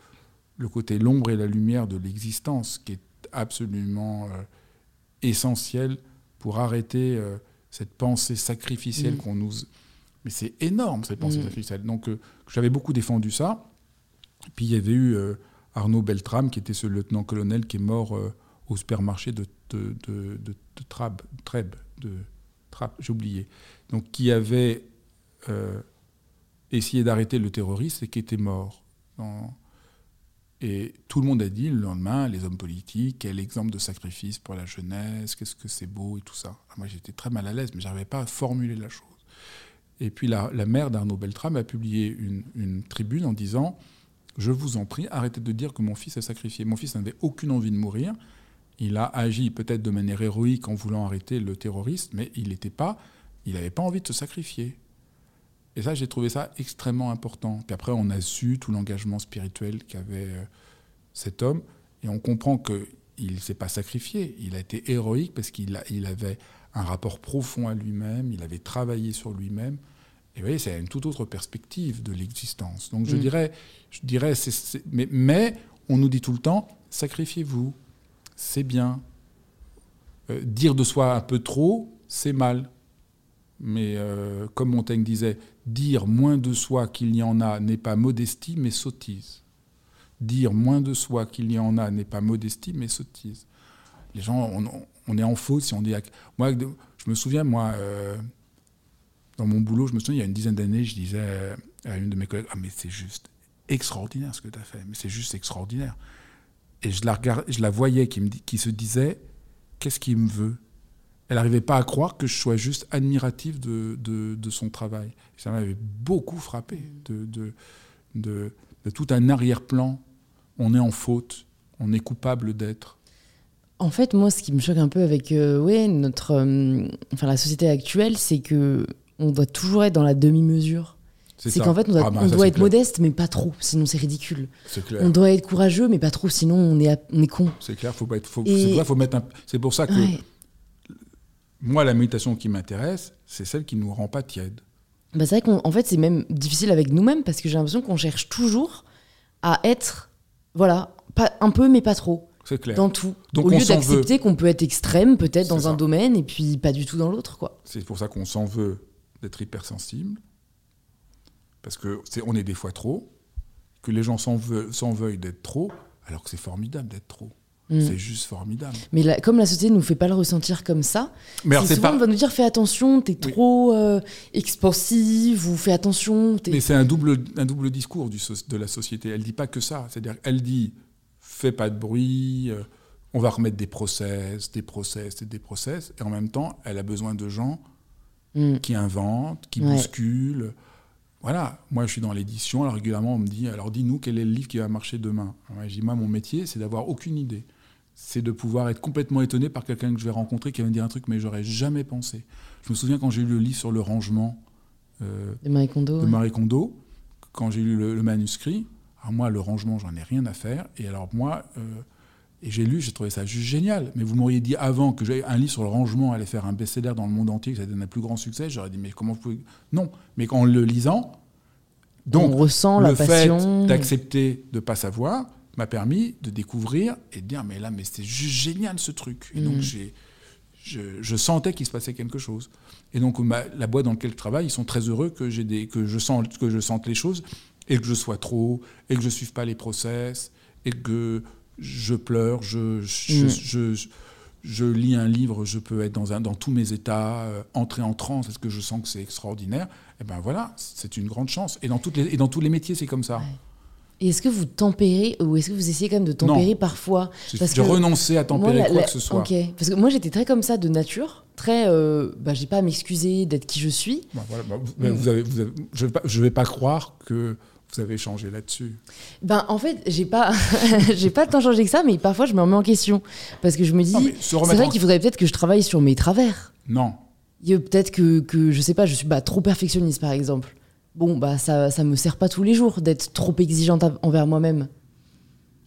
B: le côté l'ombre et la lumière de l'existence qui est absolument euh, essentiel pour arrêter cette pensée sacrificielle mm. qu'on nous... Mais c'est énorme, cette pensée mm. sacrificielle. Donc, euh, j'avais beaucoup défendu ça. Puis, il y avait eu euh, Arnaud Beltrame, qui était ce lieutenant-colonel qui est mort euh, au supermarché de, de, de, j'ai oublié. Donc, qui avait essayé d'arrêter le terroriste et qui était mort. Et tout le monde a dit le lendemain, les hommes politiques, quel exemple de sacrifice pour la jeunesse, qu'est-ce que c'est beau et tout ça. Moi j'étais très mal à l'aise, mais je n'arrivais pas à formuler la chose. Et puis la, mère d'Arnaud Beltrame a publié une, tribune en disant Je vous en prie, arrêtez de dire que mon fils a sacrifié. Mon fils n'avait aucune envie de mourir. Il a agi peut-être de manière héroïque en voulant arrêter le terroriste, mais il n'était pas, il n'avait pas envie de se sacrifier. Et ça, j'ai trouvé ça extrêmement important. Puis après, on a su tout l'engagement spirituel qu'avait euh, cet homme, et on comprend qu'il ne s'est pas sacrifié, il a été héroïque parce qu'il il avait un rapport profond à lui-même, il avait travaillé sur lui-même. Et vous voyez, c'est une toute autre perspective de l'existence. Donc je mm. dirais, je dirais mais, mais, on nous dit tout le temps, sacrifiez-vous, c'est bien. Euh, dire de soi un peu trop, c'est mal. Mais euh, comme Montaigne disait, dire moins de soi qu'il n'y en a n'est pas modestie, mais sottise. Dire moins de soi qu'il n'y en a n'est pas modestie, mais sottise. Les gens, on, est en faute si on dit. Moi, je me souviens, moi, euh, dans mon boulot, je me souviens, il y a une dizaine d'années, je disais à une de mes collègues Ah, mais c'est juste extraordinaire ce que tu as fait, mais c'est juste extraordinaire. Et je la, je la voyais qui, me, qui se disait Qu'est-ce qu'il me veut? Elle n'arrivait pas à croire que je sois juste admiratif de, de, son travail. Ça m'avait beaucoup frappé de, de, de, tout un arrière-plan. On est en faute, on est coupable d'être.
A: En fait, moi, ce qui me choque un peu avec euh, ouais, notre, euh, enfin, la société actuelle, c'est que on doit toujours être dans la demi-mesure. C'est qu'en fait, on doit, ah, bah, doit être modeste, mais pas trop, sinon c'est ridicule. On doit être courageux, mais pas trop, sinon on est, on est con.
B: C'est clair, faut pas être, faut, faut mettre C'est pour ça que moi, la méditation qui m'intéresse, c'est celle qui nous rend pas tiède.
A: Bah, c'est vrai qu'en fait, c'est même difficile avec nous-mêmes parce que j'ai l'impression qu'on cherche toujours à être, voilà, pas, un peu, mais pas trop.
B: C'est clair.
A: Dans tout. Donc Au lieu d'accepter qu'on peut être extrême, peut-être dans un domaine, et puis pas du tout dans l'autre, quoi.
B: C'est pour ça qu'on s'en veut d'être hypersensible, parce que est, on est des fois trop, que les gens s'en veuillent d'être trop, alors que c'est formidable d'être trop. Mm. C'est juste formidable.
A: Mais comme la société ne nous fait pas le ressentir comme ça, mais souvent on va nous dire fais attention, t'es trop euh, expansive ou fais attention.
B: Mais c'est un double, un double discours du, de la société. Elle dit pas que ça. C'est-à-dire elle dit fais pas de bruit, euh, on va remettre des process, des process et des process. Et en même temps, elle a besoin de gens mm. qui inventent, qui bousculent. Voilà, moi je suis dans l'édition, alors régulièrement on me dit, alors dis-nous quel est le livre qui va marcher demain? je dis, moi mon métier c'est d'avoir aucune idée c'est de pouvoir être complètement étonné par quelqu'un que je vais rencontrer qui va me dire un truc, mais j'aurais jamais pensé. Je me souviens quand j'ai lu le livre sur le rangement
A: euh, de Marie Kondo,
B: de Marie Kondo quand j'ai lu le, manuscrit, alors moi, le rangement, j'en ai rien à faire. Et alors moi, euh, et j'ai lu, j'ai trouvé ça juste génial. Mais vous m'auriez dit avant que j'avais un livre sur le rangement allait faire un best-seller dans le monde entier, que ça donne un plus grand succès, j'aurais dit, mais comment vous pouvez... Non, mais en le lisant, donc,
A: on ressent
B: le
A: la passion.
B: fait d'accepter de ne pas savoir, m'a permis de découvrir et de dire mais là mais c'était juste génial ce truc et donc mm. j'ai je, sentais qu'il se passait quelque chose et donc la boîte dans laquelle je travaille ils sont très heureux que j'ai des que je sens que je sente les choses et que je sois trop et que je suive pas les process et que je pleure je je, mm. je, lis un livre, je peux être dans, un, dans tous mes états, euh, entrer en transe, est-ce que je sens que c'est extraordinaire? Et eh ben voilà, c'est une grande chance. Et dans, toutes les, et dans tous les métiers, c'est comme ça.
A: Et est-ce que vous tempérez ou est-ce que vous essayez quand même de tempérer parfois?
B: Parce de renoncer à tempérer quoi que ce soit.
A: Parce que moi j'étais très comme ça de nature, très. Euh, bah, j'ai pas à m'excuser d'être qui je suis.
B: Bah, voilà, bah, vous, avez, vous avez, je ne vais, pas croire que vous avez changé là-dessus.
A: Ben en fait, j'ai pas, *laughs* j'ai pas tant changé que ça, mais parfois je me remets en question parce que je me dis, c'est vrai qu'il faudrait peut-être que je travaille sur mes travers.
B: Non.
A: Peut-être que, que je sais pas, je suis bah, trop perfectionniste par exemple bon, bah, ça, ça me sert pas tous les jours d'être trop exigeante envers moi-même.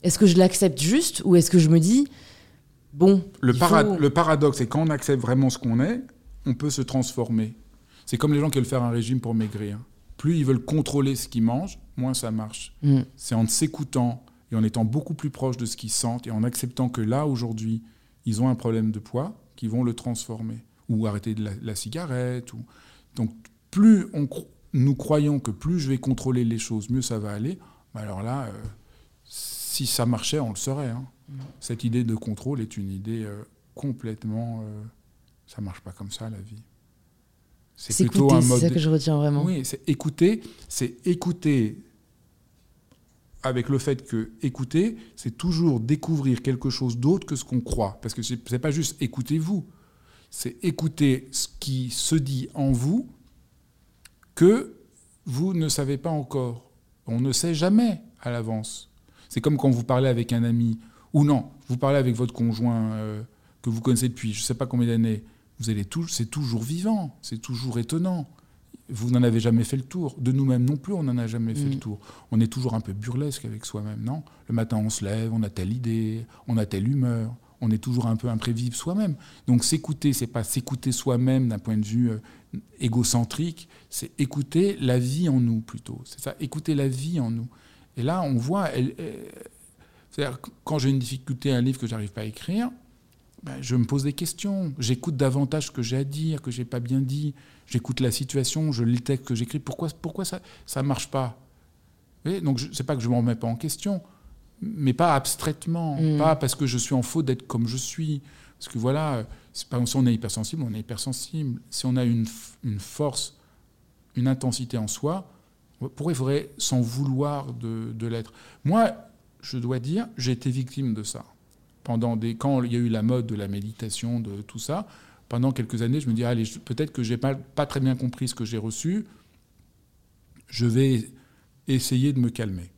A: Est-ce que je l'accepte juste ou est-ce que je me dis, bon.
B: Le, le paradoxe, c'est quand on accepte vraiment ce qu'on est, on peut se transformer. C'est comme les gens qui veulent faire un régime pour maigrir. Plus ils veulent contrôler ce qu'ils mangent, moins ça marche. Mm. C'est en s'écoutant et en étant beaucoup plus proche de ce qu'ils sentent et en acceptant que là, aujourd'hui, ils ont un problème de poids, qu'ils vont le transformer. Ou arrêter de la, la cigarette. Ou... Donc, plus on, nous croyons que plus je vais contrôler les choses, mieux ça va aller, bah alors là, euh, si ça marchait, on le saurait. Hein. Mm. Cette idée de contrôle est une idée euh, complètement... Euh, ça marche pas comme ça, la vie.
A: C'est plutôt un mode... C'est ça que je retiens vraiment.
B: Oui, c'est écouter, c'est écouter avec le fait que écouter, c'est toujours découvrir quelque chose d'autre que ce qu'on croit. Parce que c'est pas juste écoutez-vous, c'est écouter ce qui se dit en vous que vous ne savez pas encore. On ne sait jamais à l'avance. C'est comme quand vous parlez avec un ami, ou non, vous parlez avec votre conjoint euh, que vous connaissez depuis je ne sais pas combien d'années. Vous allez tout, c'est toujours vivant, c'est toujours étonnant. Vous n'en avez jamais fait le tour. De nous-mêmes non plus, on n'en a jamais fait le mm. tour. On est toujours un peu burlesque avec soi-même, non? Le matin, on se lève, on a telle idée, on a telle humeur, on est toujours un peu imprévisible soi-même. Donc s'écouter, c'est pas s'écouter soi-même d'un point de vue euh, égocentrique, c'est écouter la vie en nous plutôt. C'est ça, écouter la vie en nous. Et là, on voit, c'est-à-dire quand j'ai une difficulté, un livre que j'arrive pas à écrire, ben, je me pose des questions. J'écoute davantage ce que j'ai à dire, que j'ai pas bien dit. J'écoute la situation, je lis le texte que j'écris. Pourquoi, pourquoi ça ça marche pas? Donc c'est pas que je m'en remets pas en question, mais pas abstraitement, mm. pas parce que je suis en faute d'être comme je suis. Parce que voilà, pas, si on est hypersensible, on est hypersensible. Si on a une, une force, une intensité en soi, pourquoi il faudrait s'en vouloir de, de l'être Moi, je dois dire, j'ai été victime de ça. Quand il y a eu la mode de la méditation, de tout ça, pendant quelques années, je me dis, allez, peut-être que j'ai pas, pas très bien compris ce que j'ai reçu. Je vais essayer de me calmer,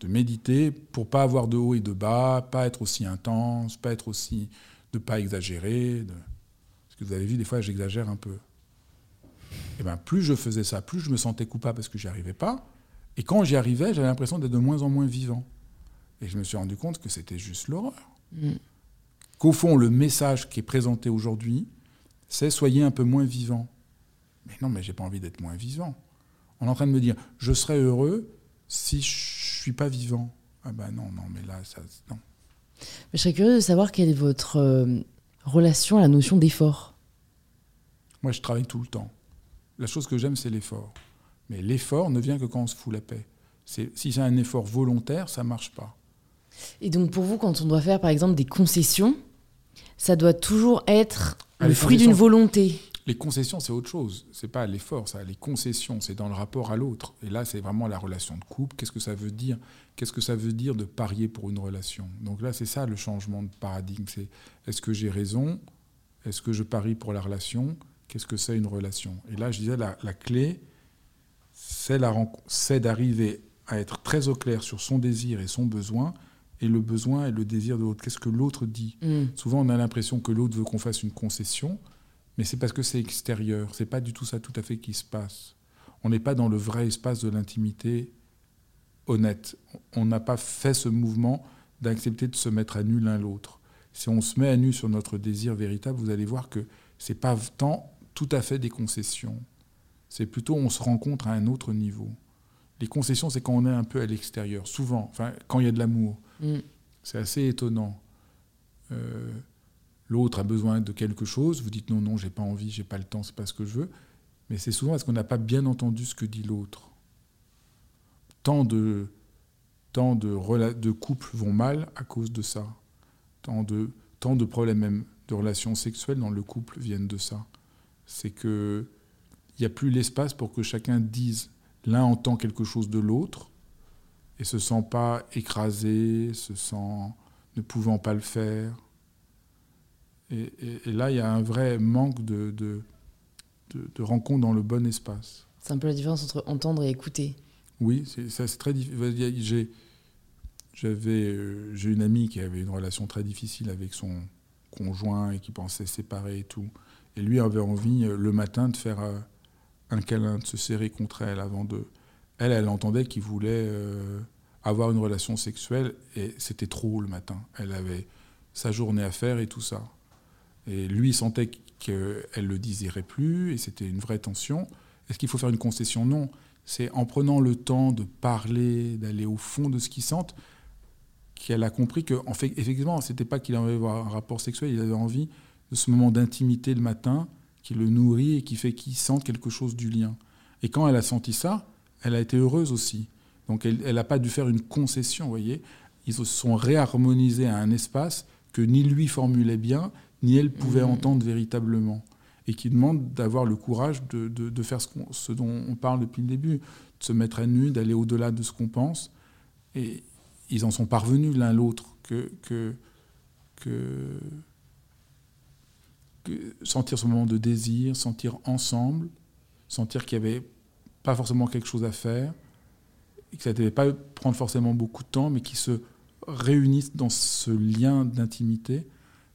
B: de méditer pour pas avoir de haut et de bas, pas être aussi intense, pas être aussi, de pas exagérer. Parce que vous avez vu, des fois, j'exagère un peu. Et ben, plus je faisais ça, plus je me sentais coupable parce que j'y arrivais pas. Et quand j'y arrivais, j'avais l'impression d'être de moins en moins vivant. Et je me suis rendu compte que c'était juste l'horreur. Mm. Qu'au fond, le message qui est présenté aujourd'hui, c'est soyez un peu moins vivant. Mais non, mais j'ai pas envie d'être moins vivant. On est en train de me dire, je serais heureux si je suis pas vivant. Ah ben non, non, mais là, ça, non.
A: je serais curieux de savoir quelle est votre euh, relation à la notion d'effort.
B: Moi, je travaille tout le temps. La chose que j'aime, c'est l'effort. Mais l'effort ne vient que quand on se fout la paix. Si c'est un effort volontaire, ça marche pas.
A: Et donc, pour vous, quand on doit faire, par exemple, des concessions, ça doit toujours être ah, le fruit d'une volonté.
B: Les concessions, c'est autre chose. C'est pas l'effort, ça. Les concessions, c'est dans le rapport à l'autre. Et là, c'est vraiment la relation de couple. Qu'est-ce que ça veut dire? Qu'est-ce que ça veut dire de parier pour une relation? Donc là, c'est ça le changement de paradigme. C'est est-ce que j'ai raison? Est-ce que je parie pour la relation? Qu'est-ce que c'est une relation? Et là, je disais, la, clé, c'est d'arriver à être très au clair sur son désir et son besoin, et le besoin et le désir de l'autre. Qu'est-ce que l'autre dit mm. Souvent, on a l'impression que l'autre veut qu'on fasse une concession, mais c'est parce que c'est extérieur. C'est pas du tout ça tout à fait qui se passe. On n'est pas dans le vrai espace de l'intimité honnête. On n'a pas fait ce mouvement d'accepter de se mettre à nu l'un l'autre. Si on se met à nu sur notre désir véritable, vous allez voir que c'est pas tant tout à fait des concessions. C'est plutôt on se rencontre à un autre niveau. Les concessions, c'est quand on est un peu à l'extérieur, souvent, enfin, quand il y a de l'amour. Mm. C'est assez étonnant. Euh, l'autre a besoin de quelque chose, vous dites non, non, j'ai pas envie, j'ai pas le temps, c'est pas ce que je veux. Mais c'est souvent parce qu'on n'a pas bien entendu ce que dit l'autre? Tant de, tant de, de couples vont mal à cause de ça. Tant de, tant de problèmes même de relations sexuelles dans le couple viennent de ça. C'est que il n'y a plus l'espace pour que chacun dise l'un entend quelque chose de l'autre et se sent pas écrasé, se sent ne pouvant pas le faire. Et, là, il y a un vrai manque de, de, de, rencontre dans le bon espace.
A: C'est un peu la différence entre entendre et écouter.
B: Oui, c'est très difficile. J'avais, euh, j'ai une amie qui avait une relation très difficile avec son conjoint et qui pensait séparer et tout. Et lui avait envie euh, le matin de faire euh, un câlin, de se serrer contre elle avant de. Elle, elle entendait qu'il voulait avoir une relation sexuelle et c'était trop le matin. Elle avait sa journée à faire et tout ça. Et lui sentait qu'elle le désirait plus et c'était une vraie tension. Est-ce qu'il faut faire une concession? Non. C'est en prenant le temps de parler, d'aller au fond de ce qu'ils sentent, qu'elle a compris que, en fait, effectivement, c'était pas qu'il avait un rapport sexuel, il avait envie de ce moment d'intimité le matin qui le nourrit et qui fait qu'il sente quelque chose du lien. Et quand elle a senti ça, elle a été heureuse aussi. Donc elle n'a pas dû faire une concession, vous voyez. Ils se sont réharmonisés à un espace que ni lui formulait bien, ni elle pouvait mmh. entendre véritablement. Et qui demande d'avoir le courage de, de, faire ce, ce, dont on parle depuis le début, de se mettre à nu, d'aller au-delà de ce qu'on pense. Et ils en sont parvenus l'un l'autre que, que, que, que, sentir ce moment de désir, sentir ensemble, sentir qu'il n'y avait pas forcément quelque chose à faire, et que ça ne devait pas prendre forcément beaucoup de temps, mais qu'ils se réunissent dans ce lien d'intimité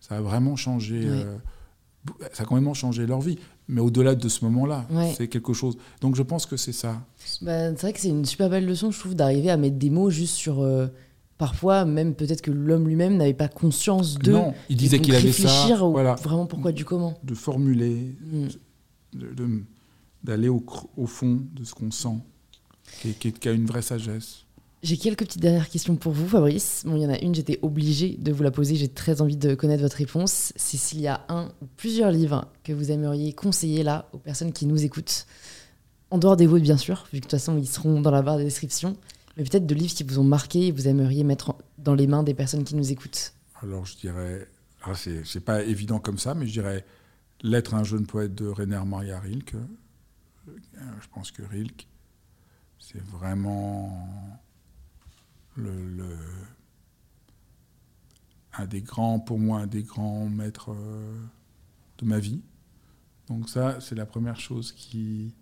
B: ça a vraiment changé. Euh, ça a quand même changé leur vie. Mais au-delà de ce moment-là, c'est quelque chose. Donc je pense que c'est ça.
A: Bah, c'est vrai que c'est une super belle leçon, je trouve, d'arriver à mettre des mots juste sur. Euh, parfois, même peut-être que l'homme lui-même n'avait pas conscience de.
B: Non, il disait qu'il avait ça.
A: Voilà. Vraiment pourquoi du comment.
B: De formuler, mm. d'aller au, au, fond de ce qu'on sent, qui, qui, qui a une vraie sagesse.
A: J'ai quelques petites dernières questions pour vous, Fabrice. Bon, il y en a une, j'étais obligée de vous la poser. J'ai très envie de connaître votre réponse. C'est s'il y a un ou plusieurs livres que vous aimeriez conseiller là aux personnes qui nous écoutent, en dehors des vôtres bien sûr, vu que de toute façon ils seront dans la barre de description, mais peut-être de livres qui vous ont marqué et vous aimeriez mettre dans les mains des personnes qui nous écoutent.
B: Alors je dirais, ah, c'est pas évident comme ça, mais je dirais L'être un jeune poète de Rainer Maria Rilke. Euh, je pense que Rilke, c'est vraiment un des grands, pour moi, un des grands maîtres euh, de ma vie. Donc ça, c'est la première chose qui,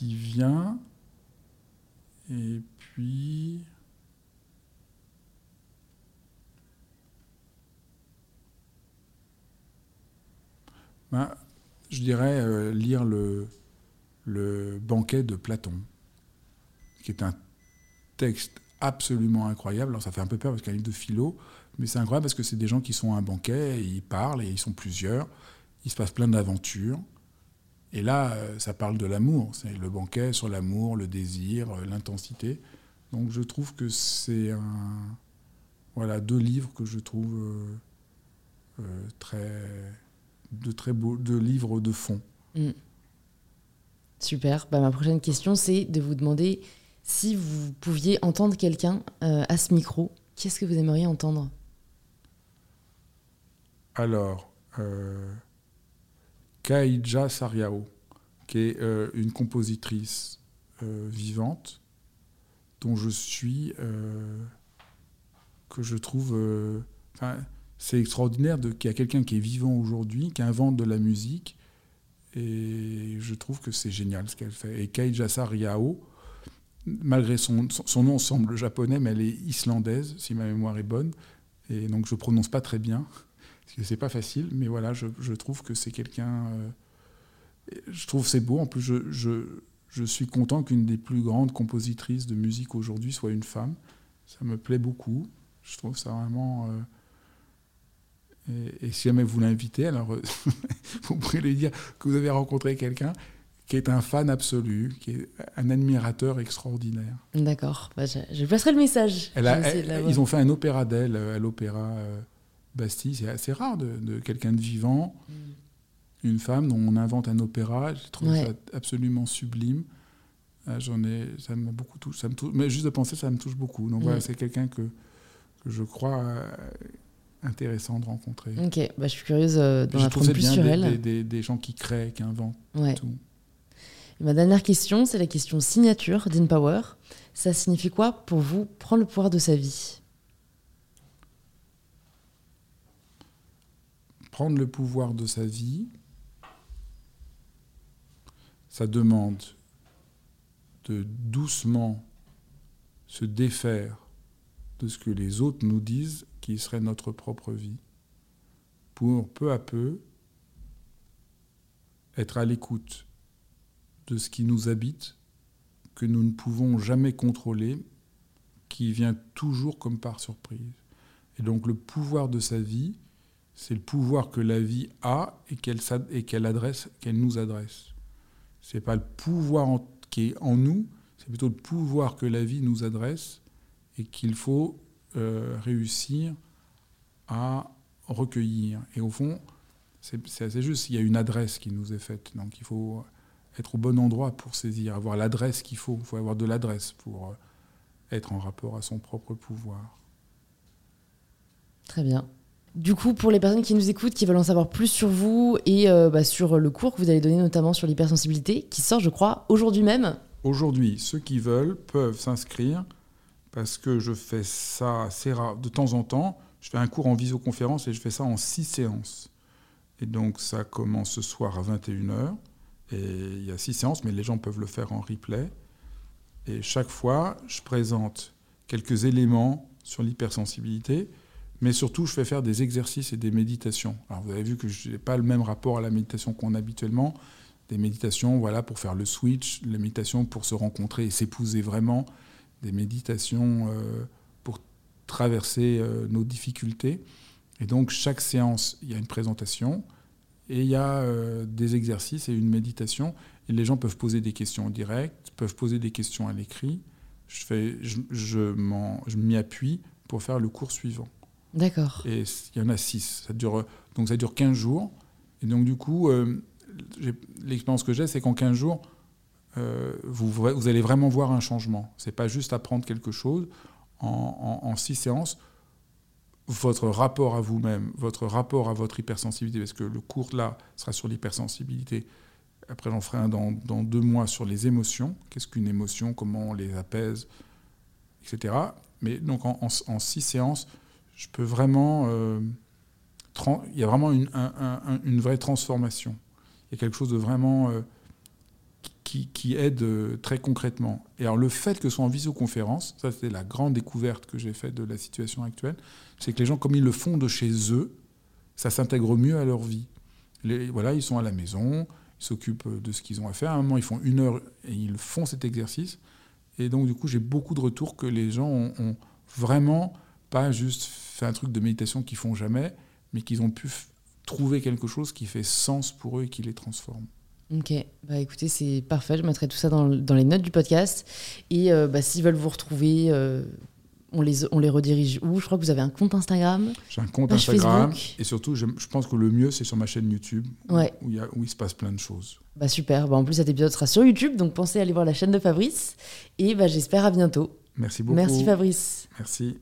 B: vient. Puis... Ben, je dirais euh, lire le, banquet de Platon, qui est un texte absolument incroyable. Alors ça fait un peu peur parce qu'il y a un livre de philo, mais c'est incroyable parce que c'est des gens qui sont à un banquet, et ils parlent et ils sont plusieurs. Il se passe plein d'aventures. Et là, euh, ça parle de l'amour. C'est le banquet sur l'amour, le désir, euh, l'intensité. Donc je trouve que c'est un, voilà, deux livres que je trouve très de très beaux de livres de fond. Mm.
A: Super. Bah, ma prochaine question, c'est de vous demander si vous pouviez entendre quelqu'un euh, à ce micro, qu'est-ce que vous aimeriez entendre?
B: Alors, euh, Kaija Sariao, qui est euh, une compositrice euh, vivante, dont je suis, que je trouve c'est extraordinaire qu'il y a quelqu'un qui est vivant aujourd'hui, qui invente de la musique. Et je trouve que c'est génial ce qu'elle fait. Et Kaijasa Riao, malgré son, son nom semble japonais, mais elle est islandaise, si ma mémoire est bonne. Et donc je ne prononce pas très bien, *laughs* parce que c'est pas facile. Mais voilà, je, trouve que c'est quelqu'un. Euh, je trouve c'est beau. En plus, je, je suis content qu'une des plus grandes compositrices de musique aujourd'hui soit une femme. Ça me plaît beaucoup. Je trouve ça vraiment. Euh, et, si jamais vous l'invitez, alors euh, *laughs* vous pourrez lui dire que vous avez rencontré quelqu'un qui est un fan absolu, qui est un admirateur extraordinaire.
A: D'accord, bah, je, passerai le message.
B: ils ont fait un opéra d'elle euh, à l'opéra euh, Bastille. C'est assez rare de, quelqu'un de vivant, mm. Une femme dont on invente un opéra. J'ai trouvé ça absolument sublime. Ah, j'en ai, ça m'a beaucoup touché. Ça me touche, mais juste de penser, ça me touche beaucoup. Donc voilà, mm. c'est quelqu'un que, que, je crois intéressant de rencontrer.
A: Ok, bah, je suis curieuse euh, d'en apprendre plus sur elle.
B: Des, des, gens qui créent, qui inventent tout.
A: ma dernière question, c'est la question signature d'InPower. Ça signifie quoi pour vous prendre le pouvoir de sa vie?
B: Prendre le pouvoir de sa vie, ça demande de doucement se défaire de ce que les autres nous disent qui serait notre propre vie, pour peu à peu être à l'écoute de ce qui nous habite, que nous ne pouvons jamais contrôler, qui vient toujours comme par surprise. Et donc le pouvoir de sa vie, c'est le pouvoir que la vie a et qu'elle adresse, qu'elle nous adresse. C'est pas le pouvoir qui est en nous, c'est plutôt le pouvoir que la vie nous adresse et qu'il faut euh, réussir à recueillir. Et au fond, c'est assez juste, il y a une adresse qui nous est faite. Donc il faut être au bon endroit pour saisir, avoir l'adresse qu'il faut. Il faut avoir de l'adresse pour euh, être en rapport à son propre pouvoir.
A: Très bien. Du coup, pour les personnes qui nous écoutent, qui veulent en savoir plus sur vous et euh, bah, sur le cours que vous allez donner notamment sur l'hypersensibilité, qui sort, je crois, aujourd'hui même.
B: Aujourd'hui, ceux qui veulent peuvent s'inscrire parce que je fais ça assez rare. De temps en temps, je fais un cours en visioconférence et je fais ça en six séances. Et donc ça commence ce soir à 21h. Et il y a six séances, mais les gens peuvent le faire en replay. Et chaque fois, je présente quelques éléments sur l'hypersensibilité, mais surtout, je fais faire des exercices et des méditations. Alors, vous avez vu que je n'ai pas le même rapport à la méditation qu'on a habituellement. Des méditations, voilà, pour faire le switch, les méditations pour se rencontrer et s'épouser vraiment, des méditations euh, pour traverser euh, nos difficultés. Et donc, chaque séance, il y a une présentation et il y a euh, des exercices et une méditation. Et les gens peuvent poser des questions en direct, peuvent poser des questions à l'écrit. Je, m'y appuie pour faire le cours suivant.
A: D'accord.
B: Et il y en a six. Ça dure, donc, ça dure 15 jours. Et donc, du coup, l'expérience que j'ai, c'est qu'en 15 jours, euh, vous, allez vraiment voir un changement. C'est pas juste apprendre quelque chose. En, six séances, votre rapport à vous-même, votre rapport à votre hypersensibilité, parce que le cours là sera sur l'hypersensibilité. Après, j'en ferai un dans, deux mois sur les émotions. Qu'est-ce qu'une émotion? Comment on les apaise? Etc. Mais donc en, six séances, je peux vraiment. Euh, il y a vraiment une, vraie transformation. il y a quelque chose de vraiment euh, qui, aide euh, très concrètement. Et alors le fait que ce soit en visioconférence, ça c'est la grande découverte que j'ai faite de la situation actuelle, c'est que les gens, comme ils le font de chez eux, ça s'intègre mieux à leur vie. Voilà, ils sont à la maison, ils s'occupent de ce qu'ils ont à faire. À un moment, ils font une heure et ils font cet exercice. Et donc, du coup, j'ai beaucoup de retours que les gens ont, ont, vraiment pas juste fait un truc de méditation qu'ils font jamais, mais qu'ils ont pu trouver quelque chose qui fait sens pour eux et qui les transforme.
A: Ok, bah écoutez, c'est parfait. Je mettrai tout ça dans, dans, les notes du podcast. Et euh, bah, s'ils veulent vous retrouver, euh, on, les, on les redirige où? Je crois que vous avez un compte Instagram.
B: J'ai un compte Instagram. Facebook. Et surtout, je, je, pense que le mieux, c'est sur ma chaîne YouTube,
A: ouais.
B: où, il y a, où il se passe plein de choses.
A: Bah super. Bah, en plus, cet épisode sera sur YouTube, donc pensez à aller voir la chaîne de Fabrice. Et bah, j'espère à bientôt.
B: Merci beaucoup.
A: Merci Fabrice.
B: Merci.